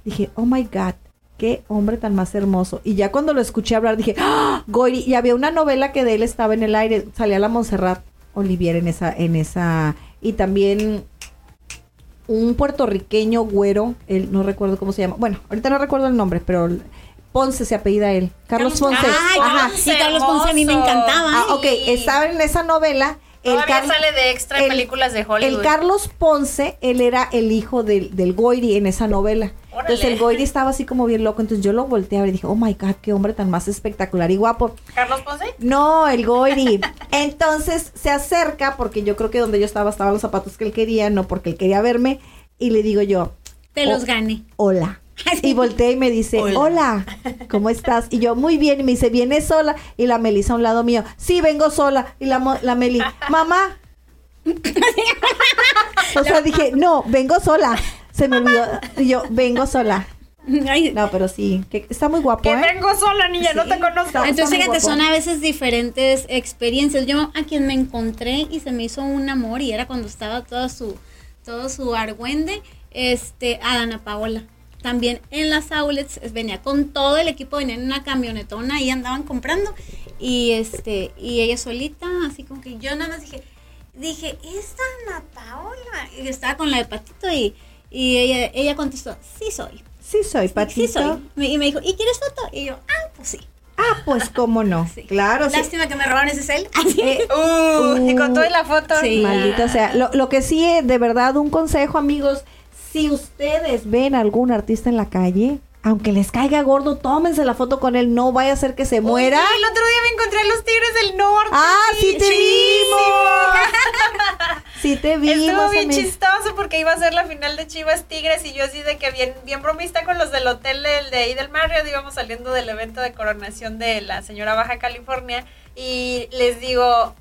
Dije, oh my God, qué hombre tan más hermoso. Y ya cuando lo escuché hablar, dije, ¡Ah! Goyri. Y había una novela que de él estaba en el aire. Salía la Montserrat Olivier en esa, en esa. Y también un puertorriqueño güero, él no recuerdo cómo se llama. Bueno, ahorita no recuerdo el nombre, pero Ponce se apellida él. Carlos, Ponce. Ay, Ajá. Carlos- sí, Carlos Ponce a mí me encantaba. Ah, ok, estaba en esa novela. El Todavía sale de extra en el- películas de Hollywood. El Carlos Ponce, él era el hijo del, del Goiri en esa novela. Órale. Entonces el Goiri estaba así como bien loco. Entonces yo lo volteé a ver y dije, oh my God, qué hombre tan más espectacular y guapo. ¿Carlos Ponce? No, el Goiri. Entonces se acerca, porque yo creo que donde yo estaba estaban los zapatos que él quería, no porque él quería verme. Y le digo yo, Te Oh. los gané. hola. Y volteé y me dice, Hola. hola. ¿cómo estás? Y yo, muy bien. Y me dice, ¿vienes sola? Y la Melisa a un lado mío, sí, vengo sola. Y la, mo- la Meli, mamá. O sea, dije, no, vengo sola. Se me olvidó. Y yo, vengo sola. Ay, No, pero sí, que está muy guapo, Que ¿eh? vengo sola, niña, no te conozco. está- Entonces, fíjate, guapo. son a veces diferentes experiencias. Yo a quien me encontré y se me hizo un amor y era cuando estaba toda su, todo su argüende, este, a Dana Paola. También en las outlets venía con todo el equipo, venía en una camionetona y andaban comprando. Y este, y ella solita, así como que yo nada más dije, dije, es Dana Paola. Y estaba con la de Patito y, y ella, ella contestó, sí soy. Sí soy, Patito. sí soy. Y me dijo, ¿y quieres foto? Y yo, ah, pues sí. Ah, pues cómo no. Sí. Claro, sí. Lástima que me robaron ese cel. Eh, Uh, y con todo y la foto. Sí. Maldita sea. Lo, lo que sí, eh, de verdad, un consejo, amigos. Si ustedes ven a algún artista en la calle, aunque les caiga gordo, tómense la foto con él. No vaya a ser que se muera. El otro día me encontré a los Tigres del Norte. Ah, sí te Chidísimo. vimos. Sí te vimos. Estuvo bien chistoso porque iba a ser la final de Chivas Tigres y yo así de que bien, bien bromista con los del hotel del, de ahí del Marriott, íbamos saliendo del evento de coronación de la señora Baja California y les digo,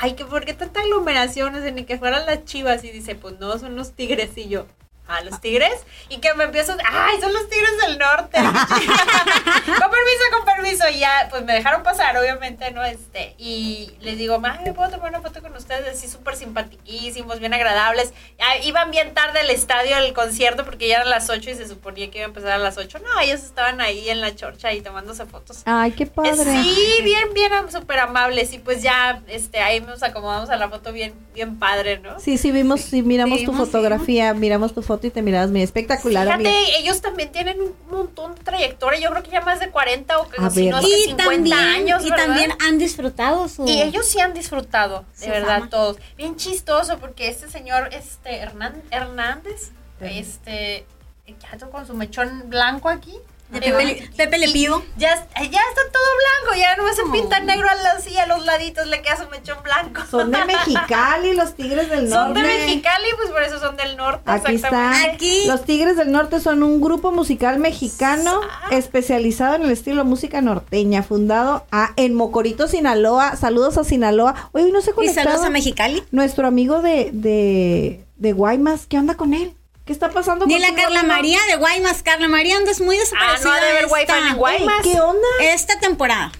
ay, que por qué tanta aglomeración, o sea, ni que fueran las Chivas y dice, pues no, son los Tigres y yo. ¿A los tigres? Y que me empiezo, ay, son los tigres del norte. con permiso, con permiso. Y ya, pues me dejaron pasar, obviamente, ¿no? Este, y les digo, ¿me puedo tomar una foto con ustedes? Así súper simpatiquísimos, bien agradables. Ah, iban bien tarde al estadio del concierto porque ya eran las 8 y se suponía que iba a empezar a las 8. No, ellos estaban ahí en la chorcha y tomándose fotos. Ay, qué Eh, padre. Sí, bien, bien, súper amables. Y pues ya, este, ahí nos acomodamos a la foto bien, bien padre, ¿no? Sí, sí, vimos, sí, miramos tu Vimos, fotografía, miramos tu foto y te mirabas muy espectacular, Fíjate, amiga. ellos también tienen un montón de trayectoria. Yo creo que ya más de 40 o que A si ver. no es que Y 50 también, años. y ¿verdad? también han disfrutado su... Y ellos sí han disfrutado, de verdad, fama. todos. Bien chistoso, porque este señor, este, Hernán, Hernández, este, ya con su mechón blanco aquí. De eh, Pepe, Pepe Le y Pido. Ya, ya está todo blanco, ya no se pinta negro a los, y a los laditos le queda su mechón blanco. Son de Mexicali, los Tigres del Son Norte. de Mexicali, pues por eso son del norte. Aquí está. Aquí. Los Tigres del Norte son un grupo musical mexicano Ah. especializado en el estilo música norteña, fundado a- en Mocorito, Sinaloa. Saludos a Sinaloa. Hoy no se Y conectado saludos a Mexicali. nuestro amigo de, de, de Guaymas. ¿Qué onda con él? ¿Qué está pasando Ni la Carla? María de Guaymas. Carla María andas muy Ah, desaparecida. no ha de haber wifi en Guaymas. ¿Qué onda? Esta temporada.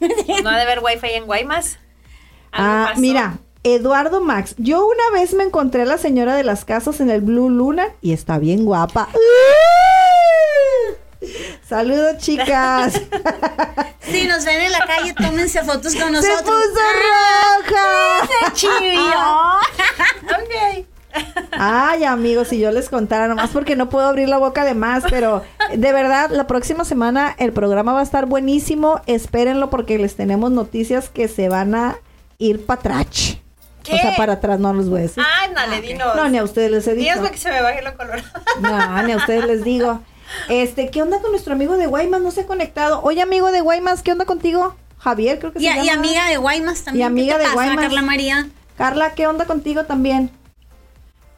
No ha de haber wifi en Guaymas. Ah, pasó. mira, Eduardo Max. Yo una vez me encontré a la señora de las casas en el Blue Luna y está bien guapa. Saludos, chicas. Si nos ven en la calle, tómense fotos con Se nosotros. puso roja. Chivillo. Ok. Ay, amigos, si yo les contara, nomás porque no puedo abrir la boca de más, pero de verdad, la próxima semana el programa va a estar buenísimo. Espérenlo porque les tenemos noticias que se van a ir para atrás. ¿Qué? O sea, para atrás no los voy a decir. Ah, dale, dinos. No, ni a ustedes les he dicho. Para que se me baje lo color. No, ni a ustedes les digo. Este, ¿qué onda con nuestro amigo de Guaymas? No se ha conectado. Oye, amigo de Guaymas, ¿qué onda contigo? Javier, creo que Y, se y llama. amiga de Guaymas también. Y amiga ¿Qué te de pasa, Guaymas. Carla María. Carla, ¿qué onda contigo también?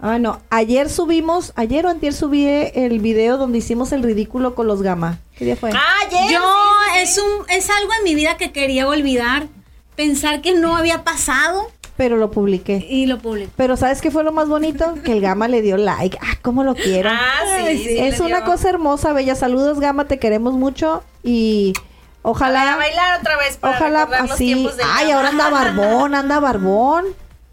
Ah, no. Ayer subimos, ayer o antier subí el video donde hicimos el ridículo con los Gama. ¿Qué día fue? Ah, yes, Yo sí, sí, es un es algo en mi vida que quería olvidar, pensar que no había pasado Pero lo publiqué. y lo publiqué. Pero ¿sabes qué fue lo más bonito? Que el Gama le dio like. Ah, cómo lo quiero. Ah, sí, sí, es una dio. cosa hermosa, bella. Saludos, Gama, te queremos mucho y A ojalá... bailar otra vez para Ojalá los así. tiempos del Ay, Gama. ahora anda barbón, anda barbón.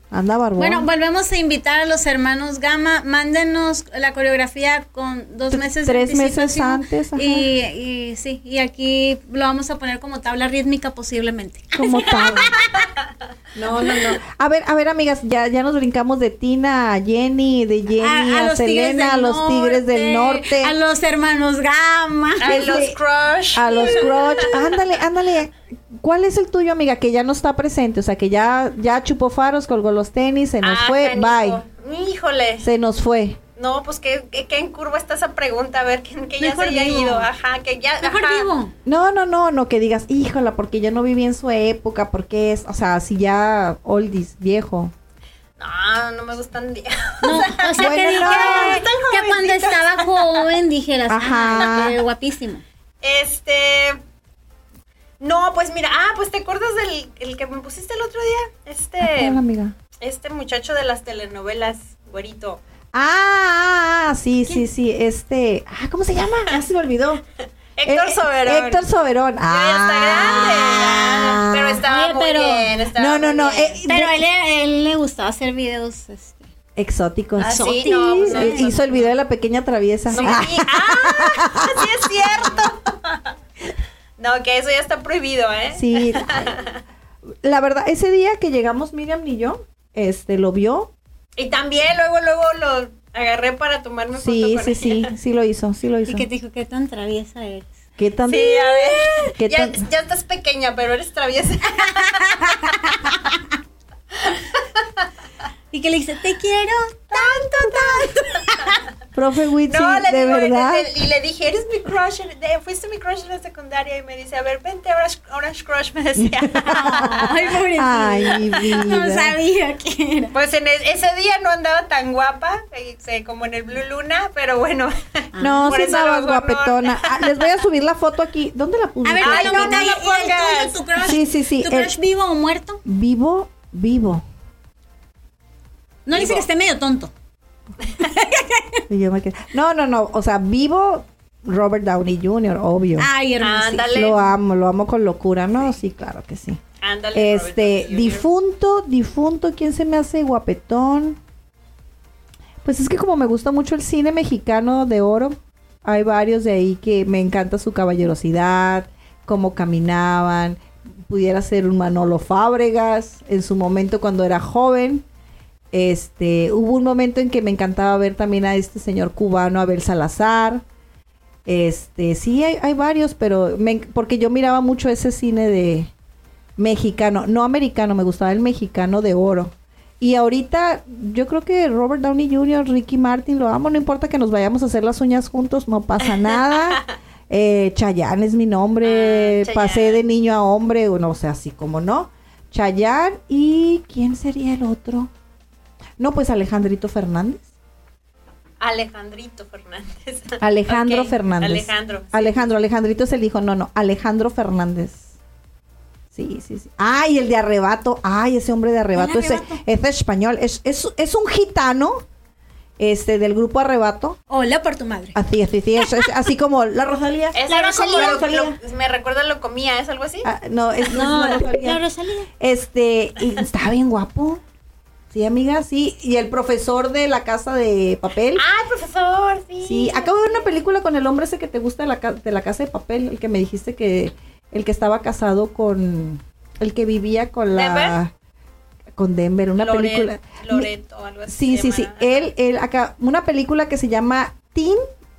Anda barbón. Bueno, volvemos a invitar a los hermanos Gama. Mándenos la coreografía con dos meses tres meses antes, ajá. Y, y sí, y aquí lo vamos a poner como tabla rítmica posiblemente. como tal. No, no, no. A ver, a ver, amigas, ya, ya nos brincamos de Tina a Jenny, de Jenny a, Selena, a los Tigres del Norte, a los hermanos Gama. A los crush. a los Crotch. Ándale, ándale. ¿Cuál es el tuyo, amiga? Que ya no está presente, o sea, que ya, ya chupó faros, colgó los tenis, se nos Ah, fue, bye. Híjole. Se nos fue. No, pues que, que, en curva está esa pregunta, a ver, que, que ya Mejor se haya vivo. ido. Ajá, que ya. Mejor ajá. vivo. No, no, no, no, que digas, híjola, porque yo no viví en su época, porque es, o sea, si ya oldies, viejo. No, no me gustan. di- No, o sea Bueno, que, no. que- que cuando estaba joven dijeras, Ajá. Ajá. qué guapísimo. Este. No, pues mira, ah, pues te acuerdas del el que me pusiste el otro día. Este. ¿Cuál, amiga? Este muchacho de las telenovelas, güerito. Ah, ah, ah, sí, sí, sí. Este. Ah, ¿cómo se llama? Ah, se me olvidó. Héctor Eh, Soberón. Héctor Soberón. Ya Ah. está grande. ya. Pero estaba Oye, muy pero- bien. estaba No, no, no. eh, Pero de- él, le gustaba hacer videos. este, exóticos. Ah, sí, no, pues, no, Eh, no, Hizo el video de la pequeña traviesa. No, Ah, sí. ¡Ah! sí es cierto. No, que eso ya está prohibido, ¿eh? sí. La verdad, ese día que llegamos Miriam y yo, este, lo vio. Y también luego, luego lo agarré para tomarme foto Sí, con sí, ella. sí, sí lo hizo, sí lo hizo. Y que te dijo, qué tan traviesa eres. ¿Qué tan? Sí, a ver. ¿Qué Ya, tan- ya estás pequeña, pero eres traviesa. Y que le dice, te quiero tanto, tanto. Profe Witsi, No, le de digo, verdad. y le dije, eres mi crush, fuiste mi crush en la secundaria. Y me dice, a ver, vente, Orange, Orange Crush, me decía. Ay, pobrecita. Ay, mi vida. No sabía que era. Pues en e- ese día no andaba tan guapa, este, como en el Blue Luna, pero bueno. No, sí eso a lo estabas mejor no. guapetona. Ah, les voy a subir la foto aquí. ¿Dónde la puse? A ver, Ay, no, no ¿y- la el pongas. tuyo, tu crush? Sí, sí, sí, ¿Tu el- vivo o muerto? Vivo, vivo. No dice que esté medio tonto. Y yo me quedé- No, no, no. O sea, vivo Robert Downey Jr., obvio. Ay, hermoso. Ándale. Lo amo, lo amo con locura, ¿no? Sí, claro que sí. Ándale. Robert Este, Downey Jr. difunto, difunto, ¿quién se me hace guapetón? Pues es que como me gusta mucho el cine mexicano de oro, hay varios de ahí que me encanta su caballerosidad, cómo caminaban. Pudiera ser un Manolo Fábregas en su momento cuando era joven. Este, hubo un momento en que me encantaba ver también a este señor cubano, Abel Salazar. Este, sí, hay, hay varios, pero me porque yo miraba mucho ese cine de mexicano, no americano, me gustaba el mexicano de oro. Y ahorita yo creo que Robert Downey Jr., Ricky Martin, lo amo, no importa que nos vayamos a hacer las uñas juntos, no pasa nada. Eh, Chayanne es mi nombre, Ah, pasé de niño a hombre, o no sé, así como no. Chayanne y ¿quién sería el otro? No, pues Alejandrito Fernández. Alejandrito Fernández. Alejandro Fernández. Alejandro. sí. Alejandro, Alejandrito es el hijo, no, no, Alejandro Fernández. Sí, sí, sí. Ay, el de arrebato. Ay, ese hombre de arrebato. Ese, Arrebato? ese español. Es, es, es un gitano. Este, del grupo Arrebato. Hola por tu madre. Así, así, sí. es- es así como la Rosalía. Es La Rosalía. lo- Rosalía. lo- me recuerda lo comía, ¿es algo así? Ah, no, es, es No, la Rosalía. la Rosalía. Este, y está bien guapo. Sí, amiga, sí. Y el profesor de la casa de papel. Ah, profesor, sí. Sí, acabo de ver una película con el hombre ese que te gusta de la, ca- de la casa de papel, el que me dijiste que el que estaba casado con el que vivía con la ¿Denver? con Denver, una Loret- película. Loreto algo así. Sí, sí, sí. Él él acá una película que se llama Tin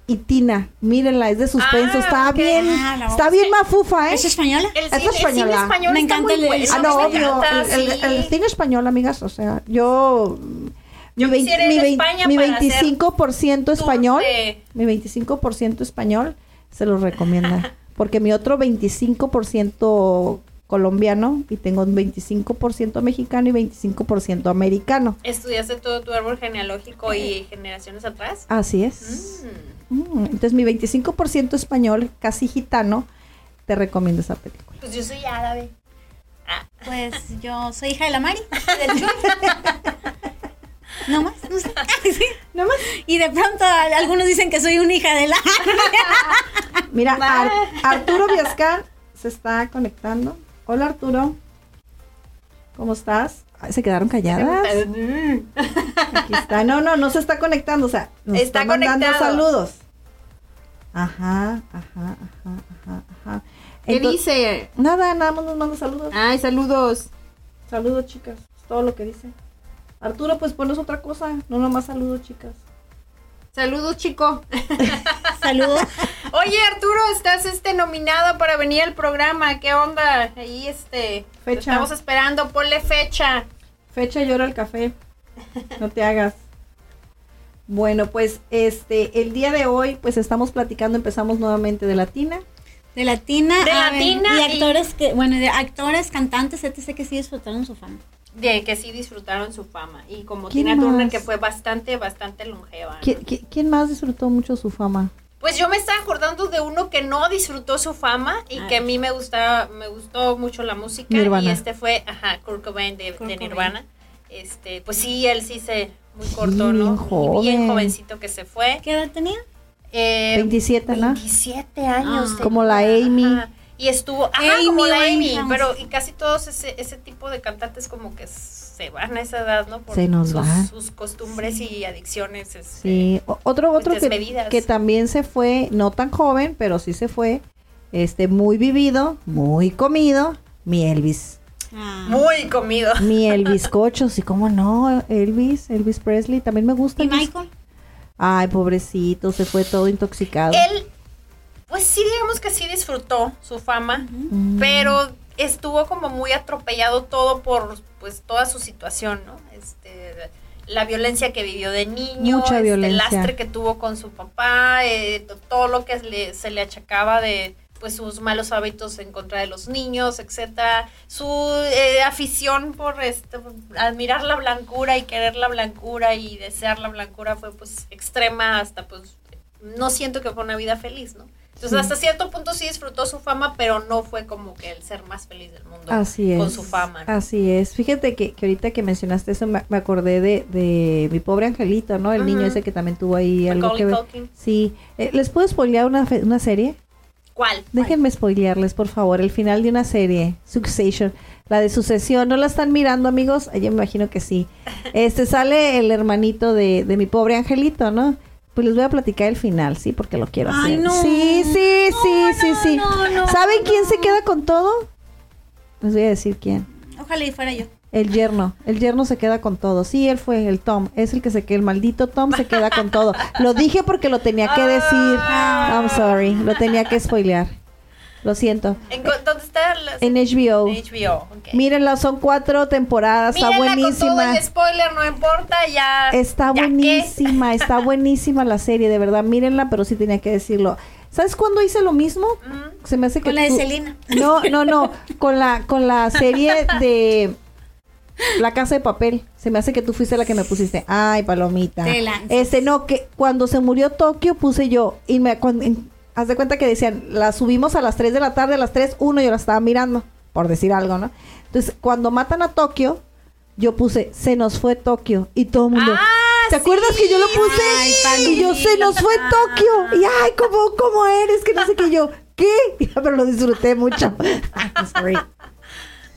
y Tina. Mírenla, es de suspenso, Ah, está bien Ah, está bien mafufa, ¿eh? ¿Es española? El Es el cine español Me encanta el- bueno. Ah, no, me obvio. encanta, el, sí. el cine español, amigas, o sea, yo. Yo mi, vein- quisiera ir mi mi para hacer 25% tour español, de- mi 25% español, se los recomienda. Porque mi otro 25% colombiano, y tengo un 25% mexicano y 25% americano. ¿Estudiaste todo tu árbol genealógico y generaciones atrás? Así es. Mm. Mm, Entonces, mi 25% español, casi gitano, te recomiendo esa película. Pues yo soy árabe. Ah, Pues yo soy hija de la Mari. Del Chuy. No más, no sé. Sí. No más. Y de pronto a- algunos dicen que soy una hija de la. Mira. Ar- Arturo Viascar se está conectando. Hola Arturo. ¿Cómo estás? Se quedaron calladas. Aquí está. No, no, no se está conectando. O sea, nos está, Está mandando conectado. saludos. Ajá, ajá, ajá, ajá, ajá. ¿Qué dice? Nada, nada más nos manda saludos. Ay, saludos. Saludos, chicas. Es todo lo que dice. Arturo, pues ponos otra cosa. No nomás saludos, chicas. Saludos, chico. Saludos. Oye, Arturo, estás este nominado para venir al programa. ¿Qué onda? Ahí este te Fecha. estamos esperando, ponle fecha. Fecha llora el café. No te hagas. Bueno, pues este, el día de hoy, pues estamos platicando, empezamos nuevamente de Latina. De latina. De latina Y y- actores que, bueno, de actores, cantantes, etc. que sí disfrutaron su fama. De que sí disfrutaron su fama. Y como ¿Quién Tina Turner, que fue bastante, bastante longeva. ¿no? ¿Qui- qui- ¿Quién más disfrutó mucho su fama? Pues yo me estaba acordando de uno que no disfrutó su fama y A que a mí me gustaba, me gustó mucho la música. Nirvana. Y este fue, ajá, Kurt Cobain de, Kurt de Cobain. Nirvana. Este, pues sí, él sí se muy corto, ¿no? Y joven. Bien jovencito que se fue. ¿Qué edad tenía? Eh, 27, ¿no? 27 años. Ah. Como la Amy. Ajá. Y estuvo, ajá, Amy como la Amy, pero y casi todos ese, ese tipo de cantantes como que se van a esa edad, ¿no? Por Se nos sus, sus costumbres y adicciones. este, Sí, otro, pues, otro que, que también se fue, no tan joven, pero sí se fue, este, muy vivido, muy comido, mi Elvis. Ah. Muy comido. Mi Elvis Cocho, sí, cómo no, Elvis, Elvis Presley, también me gusta. ¿Y Elvis. Michael? Ay, pobrecito, se fue todo intoxicado. Él, pues sí, digamos que sí disfrutó su fama, Mm. pero estuvo como muy atropellado todo por pues toda su situación, ¿no? Este, la violencia que vivió de niño, Mucha este, el lastre que tuvo con su papá, eh, to- todo lo que le- se le achacaba de pues sus malos hábitos en contra de los niños, etcétera, su eh, afición por este, admirar la blancura y querer la blancura y desear la blancura fue pues extrema hasta pues no siento que fue una vida feliz, ¿no? Entonces, hasta cierto punto sí disfrutó su fama, pero no fue como que el ser más feliz del mundo Así es. con su fama. ¿no? Así es. Fíjate que, que ahorita que mencionaste eso, me, me acordé de, de mi pobre angelito, ¿no? El niño ese que también tuvo ahí algo que ver. Sí. Eh, ¿Les puedo spoilear una, fe- una serie? ¿Cuál? Déjenme spoilearles, por favor, el final de una serie, Succession, la de sucesión. ¿No la están mirando, amigos? Yo me imagino que sí. Este sale el hermanito de, de mi pobre angelito, ¿no? Pues les voy a platicar el final, sí, porque lo quiero Ay, hacer. no. Sí, sí, sí, sí, sí. no. ¿Saben quién se queda con todo? Les voy a decir quién. Ojalá y fuera yo. El yerno, el yerno se queda con todo. Sí, él fue el Tom, es el que se queda, el maldito Tom se queda con todo. Lo dije porque lo tenía que decir. I'm sorry, lo tenía que spoilear. Lo siento. ¿En ¿Dónde está? En HBO. En HBO, ok. Mírenla, son cuatro temporadas, está Mírenla con todo buenísima. el spoiler, no importa, ya. Está ya buenísima, está buenísima la serie, de verdad, mírenla, pero sí tenía que decirlo. ¿Sabes cuándo hice lo mismo? Ujú. Se me hace que Con la de Selena. No, no, no, con la con la serie de La Casa de Papel. Se me hace que tú fuiste la que me pusiste. Ay, palomita. Te. Este no que cuando se murió Tokio puse yo y me cuando- en- haz de cuenta que decían, la subimos a las 3 de la tarde, a las 3, 1 yo la estaba mirando, por decir algo, ¿no? Entonces, cuando matan a Tokio, yo puse, se nos fue Tokio y todo el mundo. Ah, ¿Te acuerdas que yo lo puse? Ay, y yo, se nos fue Tokio. Y ay, ¿cómo, cómo eres? Que no sé qué yo. ¿Qué? Pero lo disfruté mucho. Sorry.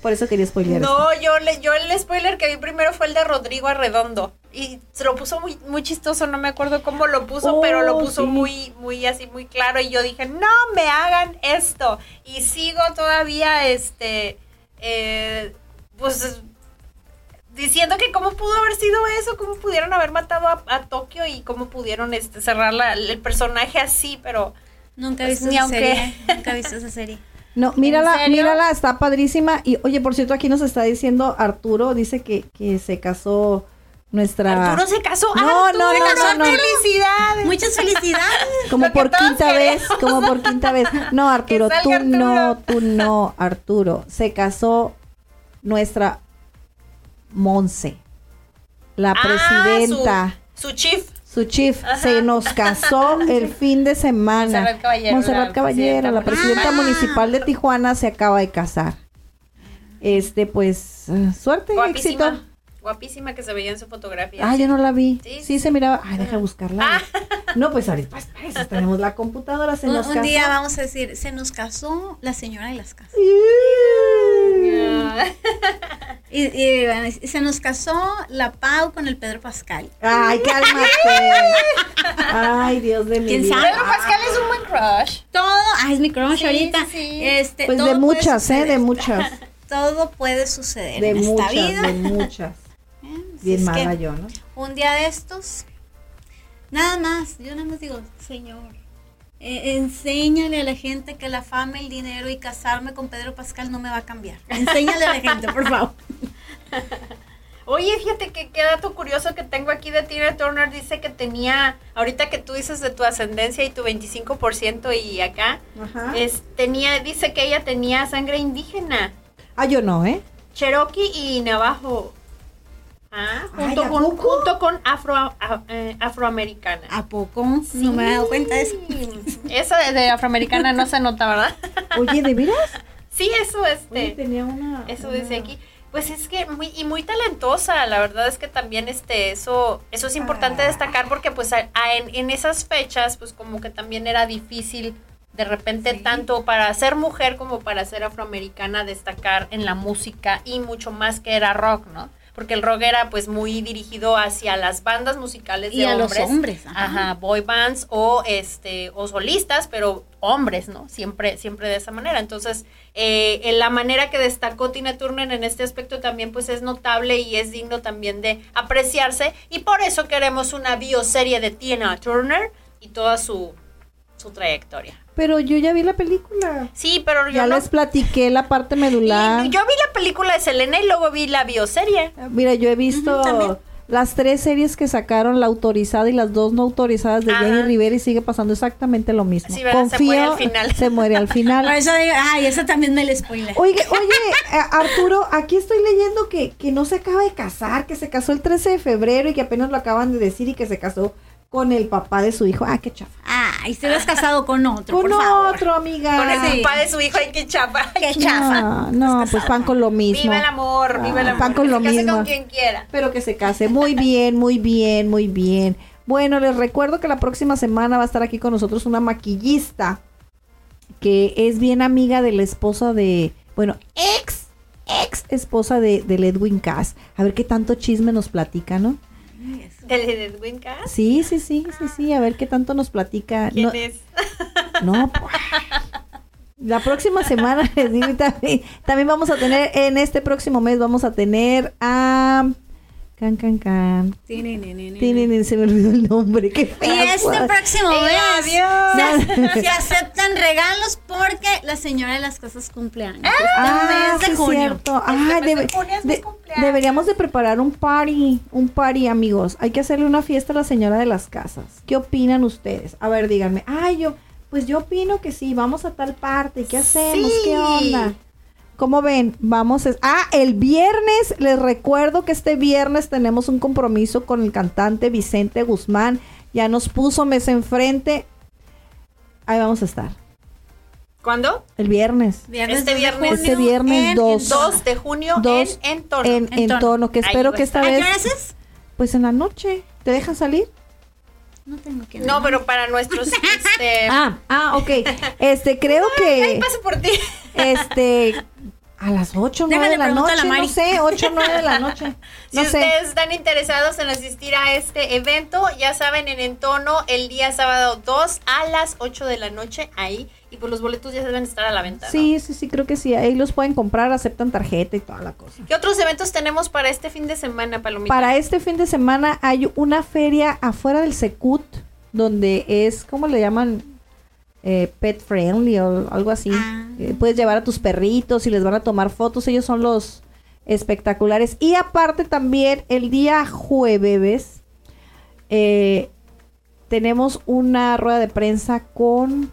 Por eso quería spoilear. esto. No, yo, le, yo el spoiler que vi primero fue el de Rodrigo Arredondo. Y se lo puso muy, muy chistoso, no me acuerdo cómo lo puso, Oh, pero lo puso sí. muy, muy así, muy claro. Y yo dije, no me hagan esto. Y sigo todavía, este, eh, pues, diciendo que cómo pudo haber sido eso, cómo pudieron haber matado a, a Tokio y cómo pudieron este, cerrar la- el personaje así, pero... Nunca he Pues visto ni esa aunque- serie. Nunca he visto esa serie. No, mírala, mírala, está padrísima. Y oye, por cierto, aquí nos está diciendo Arturo, dice que, que se casó nuestra. Arturo se casó. No, Arturo no, se no, no, no. ¡Felicidades! Muchas felicidades. Como por quinta vez, como por quinta vez. No, Arturo, tú no, Arturo. tú no, Arturo. Se casó nuestra Monse, la Ah, presidenta. su, su chief. Su chief Ajá. se nos casó el fin de semana. Montserrat Caballero, Montserrat la Caballero, la presidenta municipal. de Tijuana, se acaba de casar. Este, pues, eh, suerte, Guapísima. éxito. Guapísima que se veía en su fotografía. Ah, yo no la vi. Sí, Sí, sí. se miraba. Ay, deja buscarla. Ah. No, pues ahorita, pues, para eso tenemos la computadora, se Un, nos un casó. día vamos a decir, se nos casó la señora de las casas. Ah. Y, y se nos casó la Pau con el Pedro Pascal. Ay, cálmate. Ay, Dios de mi ¿Quién vida. sabe? Pedro Pascal es un buen crush. Todo, ay, es mi crush Sí, ahorita. sí, sí. Este, Pues todo de muchas, ¿eh? De muchas. Todo puede suceder De en esta muchas, vida. de muchas. Bien mala yo, ¿no? Un día de estos, nada más, yo nada más digo, Señor, eh, enséñale a la gente que la fama, el dinero y casarme con Pedro Pascal no me va a cambiar. Enséñale a la gente, por favor. Oye, fíjate que qué dato curioso que tengo aquí de Tina Turner. Dice que tenía, ahorita que tú dices de tu ascendencia y tu 25% y acá, Ajá. es, tenía, dice que ella tenía sangre indígena. Ah, yo no, ¿eh? Cherokee y Navajo. Junto, Ay, ¿a con, junto con afro, a- eh, afroamericana. ¿A poco? No me he dado cuenta de eso. Eso de, afroamericana no se nota, ¿verdad? Oye, ¿de veras? sí, eso Oye, este. tenía una. Eso una- dice aquí. Pues es que muy y muy talentosa, la verdad es que también este eso eso es importante Ah. destacar porque pues a- a- en, en esas fechas pues como que también era difícil de repente tanto para ser mujer como para ser afroamericana destacar en la música y mucho más que era rock, ¿no? Porque el rock era pues muy dirigido hacia las bandas musicales Y de a los hombres. hombres, ajá. Ajá, boy bands o este o solistas, pero hombres, ¿no? Siempre siempre de esa manera. Entonces, eh, en la manera que destacó Tina Turner en este aspecto también pues es notable y es digno también de apreciarse y por eso queremos una bioserie de Tina Turner y toda su su trayectoria. Pero yo ya vi la película. Sí, pero yo Ya no les platiqué la parte medular. y yo vi la película de Selena y luego vi la bioserie. Mira, yo he visto las tres series que sacaron, la autorizada y las dos no autorizadas de Ajá. Jenny Rivera y sigue pasando exactamente lo mismo. Sí, ¿verdad? Se Confío, muere al final. Se muere al Por final. eso digo, ay, esa también me la spoiler. Oye, oye, eh, Arturo, aquí estoy leyendo que, que no se acaba de casar, que se casó el 13 de febrero y que apenas lo acaban de decir y que se casó con el papá de su hijo. Ah, qué chafa. Ay, te has casado con otro, Con por favor. otro, amiga. Con el Sí. papá de su hijo, ay, qué chapa. Qué chafa. No, no, pues pan con lo mismo. Viva el amor, viva el Ah, amor. pan con que lo se case mismo. con quien quiera. Pero que se case. Muy bien, muy bien, muy bien. Bueno, les recuerdo que la próxima semana va a estar aquí con nosotros una maquillista que es bien amiga de la esposa de, bueno, ex, ex esposa de, del Edwin Cass. A ver qué tanto chisme nos platica, ¿no? ¿Del de? Sí, sí, sí, sí, sí, a ver qué tanto nos platica. ¿Quién No, es? no. La próxima semana les digo, también, también vamos a tener, en este próximo mes vamos a tener a... Can, can, can. Tienen, se me olvidó el nombre. Qué Y este próximo ¡Eh, mes adiós! se, se aceptan regalos porque la señora de las cosas cumpleaños. Ah, este mes de sí, junio. cierto. Este Ah, mes de junio es mi de- cumpleaños. deberíamos de preparar un party, un party, amigos. Hay que hacerle una fiesta a la señora de las casas. ¿Qué opinan ustedes? A ver, díganme. Ay, yo, pues yo opino que sí, vamos a tal parte. ¿Qué hacemos? ¿Qué Sí. onda? ¿Cómo ven? Vamos. a- Ah, el viernes, les recuerdo que este viernes tenemos un compromiso con el cantante Vicente Guzmán. Ya nos puso mes enfrente. Ahí vamos a estar. ¿Cuándo? El viernes. Viernes Este viernes. junio Este viernes en- dos. en 2 de junio Dos en Entorno. En, En en tono. tono, que Ahí espero que esta ¿A qué vez, horas es? pues en la noche, ¿te dejan salir? No tengo que No, pero para nuestros este Ah, ah, ok. Este, creo Ahí que, paso por ti. este, a las 8, 9 Déjale de la a noche, la no sé, 8, 9 de la noche. Si sé. ustedes están interesados en asistir a este evento, ya saben, en Entono, el día sábado 2 a las 8 de la noche, ahí. Y pues los boletos ya deben estar a la venta. ¿no? Sí, sí, sí, creo que sí. Ahí los pueden comprar, aceptan tarjeta y toda la cosa. ¿Qué otros eventos tenemos para este fin de semana, Palomita? Para este fin de semana hay una feria afuera del Secut, donde es, ¿cómo le llaman? Eh, pet friendly o algo así. Ah. Eh, puedes llevar a tus perritos y les van a tomar fotos. Ellos son los espectaculares. Y aparte también el día jueves eh, tenemos una rueda de prensa con...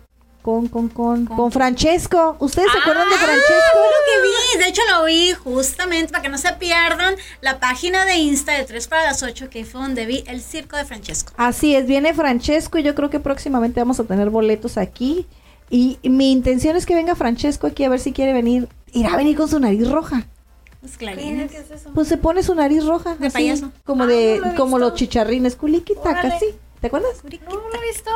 Con, con, con, con, Francesco. ¿Ustedes se acuerdan de Ah, Francesco? Fue lo que vi, de hecho lo vi justamente para que no se pierdan la página de Insta de 3 para las 8, que fue donde vi el circo de Francesco. Así es, viene Francesco y yo creo que próximamente vamos a tener boletos aquí. Y mi intención es que venga Francesco aquí a ver si quiere venir. Irá a venir con su nariz roja. Los ¿Qué, clarines. ¿Qué es eso? Pues se pone su nariz roja. De así, payaso. Como Ah, de, no lo he como visto. los chicharrines. Culiquitaca, Órale. sí. ¿Te acuerdas? No, no lo he visto.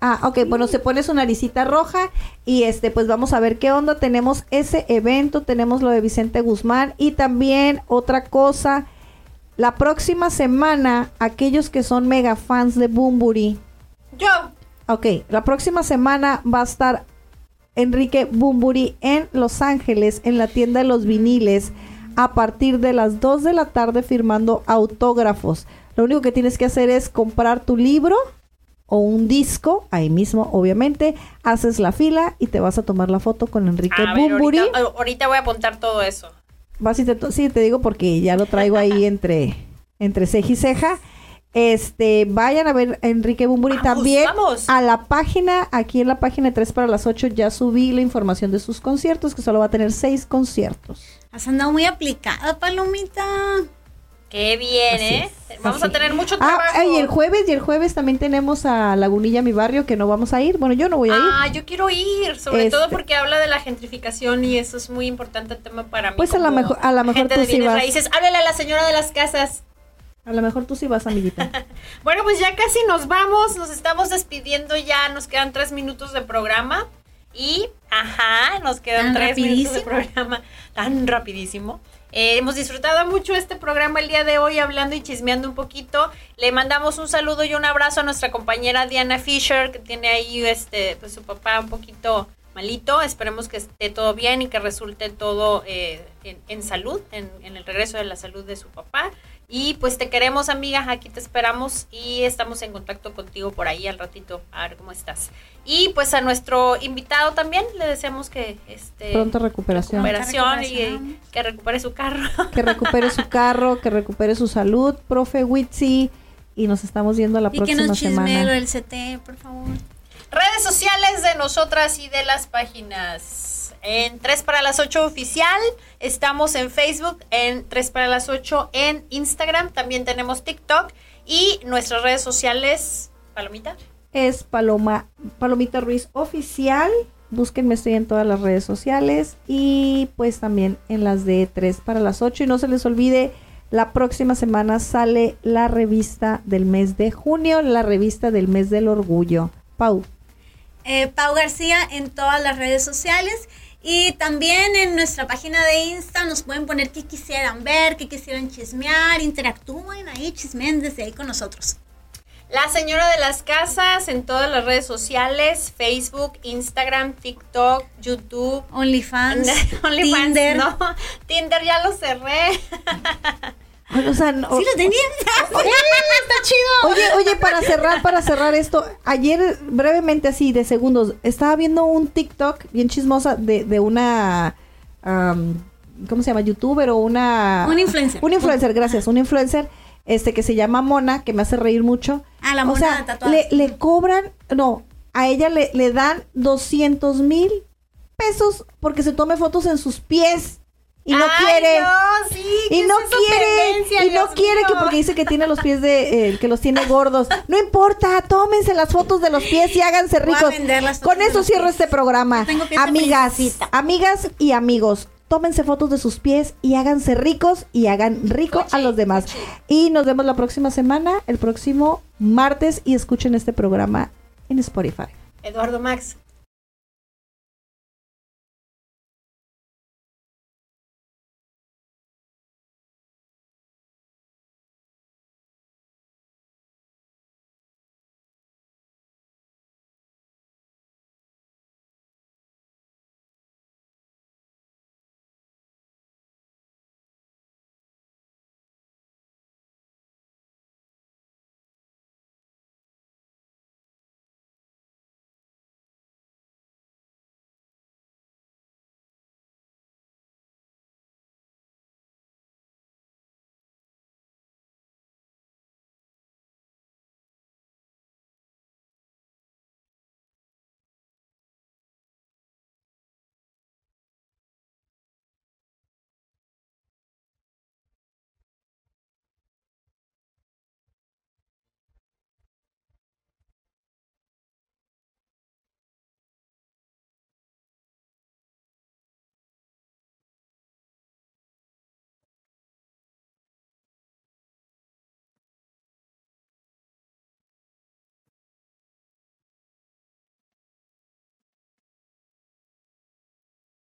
Ah, ok, bueno, se pone su naricita roja y este, pues vamos a ver qué onda. Tenemos ese evento, tenemos lo de Vicente Guzmán y también otra cosa. La próxima semana, aquellos que son mega fans de Bumburi, Yo. Ok, la próxima semana va a estar Enrique Bumburi en Los Ángeles, en la tienda de los viniles, a partir de las 2 de la tarde firmando autógrafos. Lo único que tienes que hacer es comprar tu libro o un disco, ahí mismo, obviamente, haces la fila y te vas a tomar la foto con Enrique A ver, Bumburi. ahorita, ahorita voy a apuntar todo eso. Vas y te sí, te digo porque ya lo traigo ahí entre, entre ceja y ceja. Este, vayan a ver a Enrique Bumburi Vamos, también. vamos. A la página, aquí en la página de 3 para las 8 ya subí la información de sus conciertos, que solo va a tener seis conciertos. Has andado muy aplicada, Palomita. Qué bien, ¿eh? Vamos así. a tener mucho Ah, trabajo. y el jueves, y el jueves también tenemos a Lagunilla, mi barrio, que no vamos a ir. Bueno, yo no voy a ir. Ah, yo quiero ir, sobre Este- todo porque habla de la gentrificación y eso es muy importante tema para mí. Pues a como mejor- a la mejor gente tú de sí vas. raíces. Háblale a la señora de las casas. A lo mejor tú sí vas, amiguita. Bueno, pues ya casi nos vamos, nos estamos despidiendo ya, nos quedan tres minutos de programa y, ajá, nos quedan Tan tres minutos de rapidísimo. programa, tan rapidísimo. Eh, hemos disfrutado mucho este programa el día de hoy, hablando y chismeando un poquito. Le mandamos un saludo y un abrazo a nuestra compañera Diana Fisher, que tiene ahí este, pues su papá un poquito malito. Esperemos que esté todo bien y que resulte todo eh, en, en salud, en, en el regreso de la salud de su papá. Y pues te queremos, amiga, aquí te esperamos y estamos en contacto contigo por ahí al ratito, a ver cómo estás. Y pues a nuestro invitado también le deseamos que este Pronta recuperación. recuperación y Recuperación. que recupere su carro. Que recupere su carro, que recupere su salud, profe Witsi. Y nos estamos viendo la Y que próxima nos chismee lo semana. del CT, por favor. Redes sociales de nosotras y de las páginas. En 3 para las 8 oficial, estamos en Facebook, en 3 para las 8 en Instagram, también tenemos TikTok y nuestras redes sociales, Palomita. Es Paloma, Palomita Ruiz Oficial. Búsquenme, estoy en todas las redes sociales. Y pues también en las de 3 para las 8. Y no se les olvide, la próxima semana sale la revista del mes de junio, la revista del mes del orgullo. Pau. Eh, Pau García en todas las redes sociales. Y también en nuestra página de Insta nos pueden poner qué quisieran ver, qué quisieran chismear, interactúen ahí, chismen desde ahí con nosotros. La señora de las casas en todas las redes sociales, Facebook, Instagram, TikTok, YouTube. OnlyFans, OnlyFans, Tinder. no, Tinder ya lo cerré. O sea, no- ¿Sí lo tenían? Oye, oye, para cerrar, para cerrar esto, ayer brevemente así de segundos, estaba viendo un TikTok bien chismosa de, de una, am, ¿cómo se llama? YouTuber o una... Un influencer. Un influencer, gracias, un influencer, este que se llama Mona, que me hace reír mucho. Ah, la o mona sea, tatuada. le, le cobran, no, a ella le, le dan 200 mil pesos porque se tome fotos en sus pies y no Ay, quiere. No, sí, Y ¿qué no quiere, y no quiere que porque dice que tiene los pies de, eh, que los tiene gordos. No importa, tómense las fotos de los pies y háganse ricos. Con eso cierro este programa. Amigas, amigas y amigos, tómense fotos de sus pies y háganse ricos y hagan rico a los demás. Y nos vemos la próxima semana, el próximo martes y escuchen este programa en Spotify. Eduardo Max.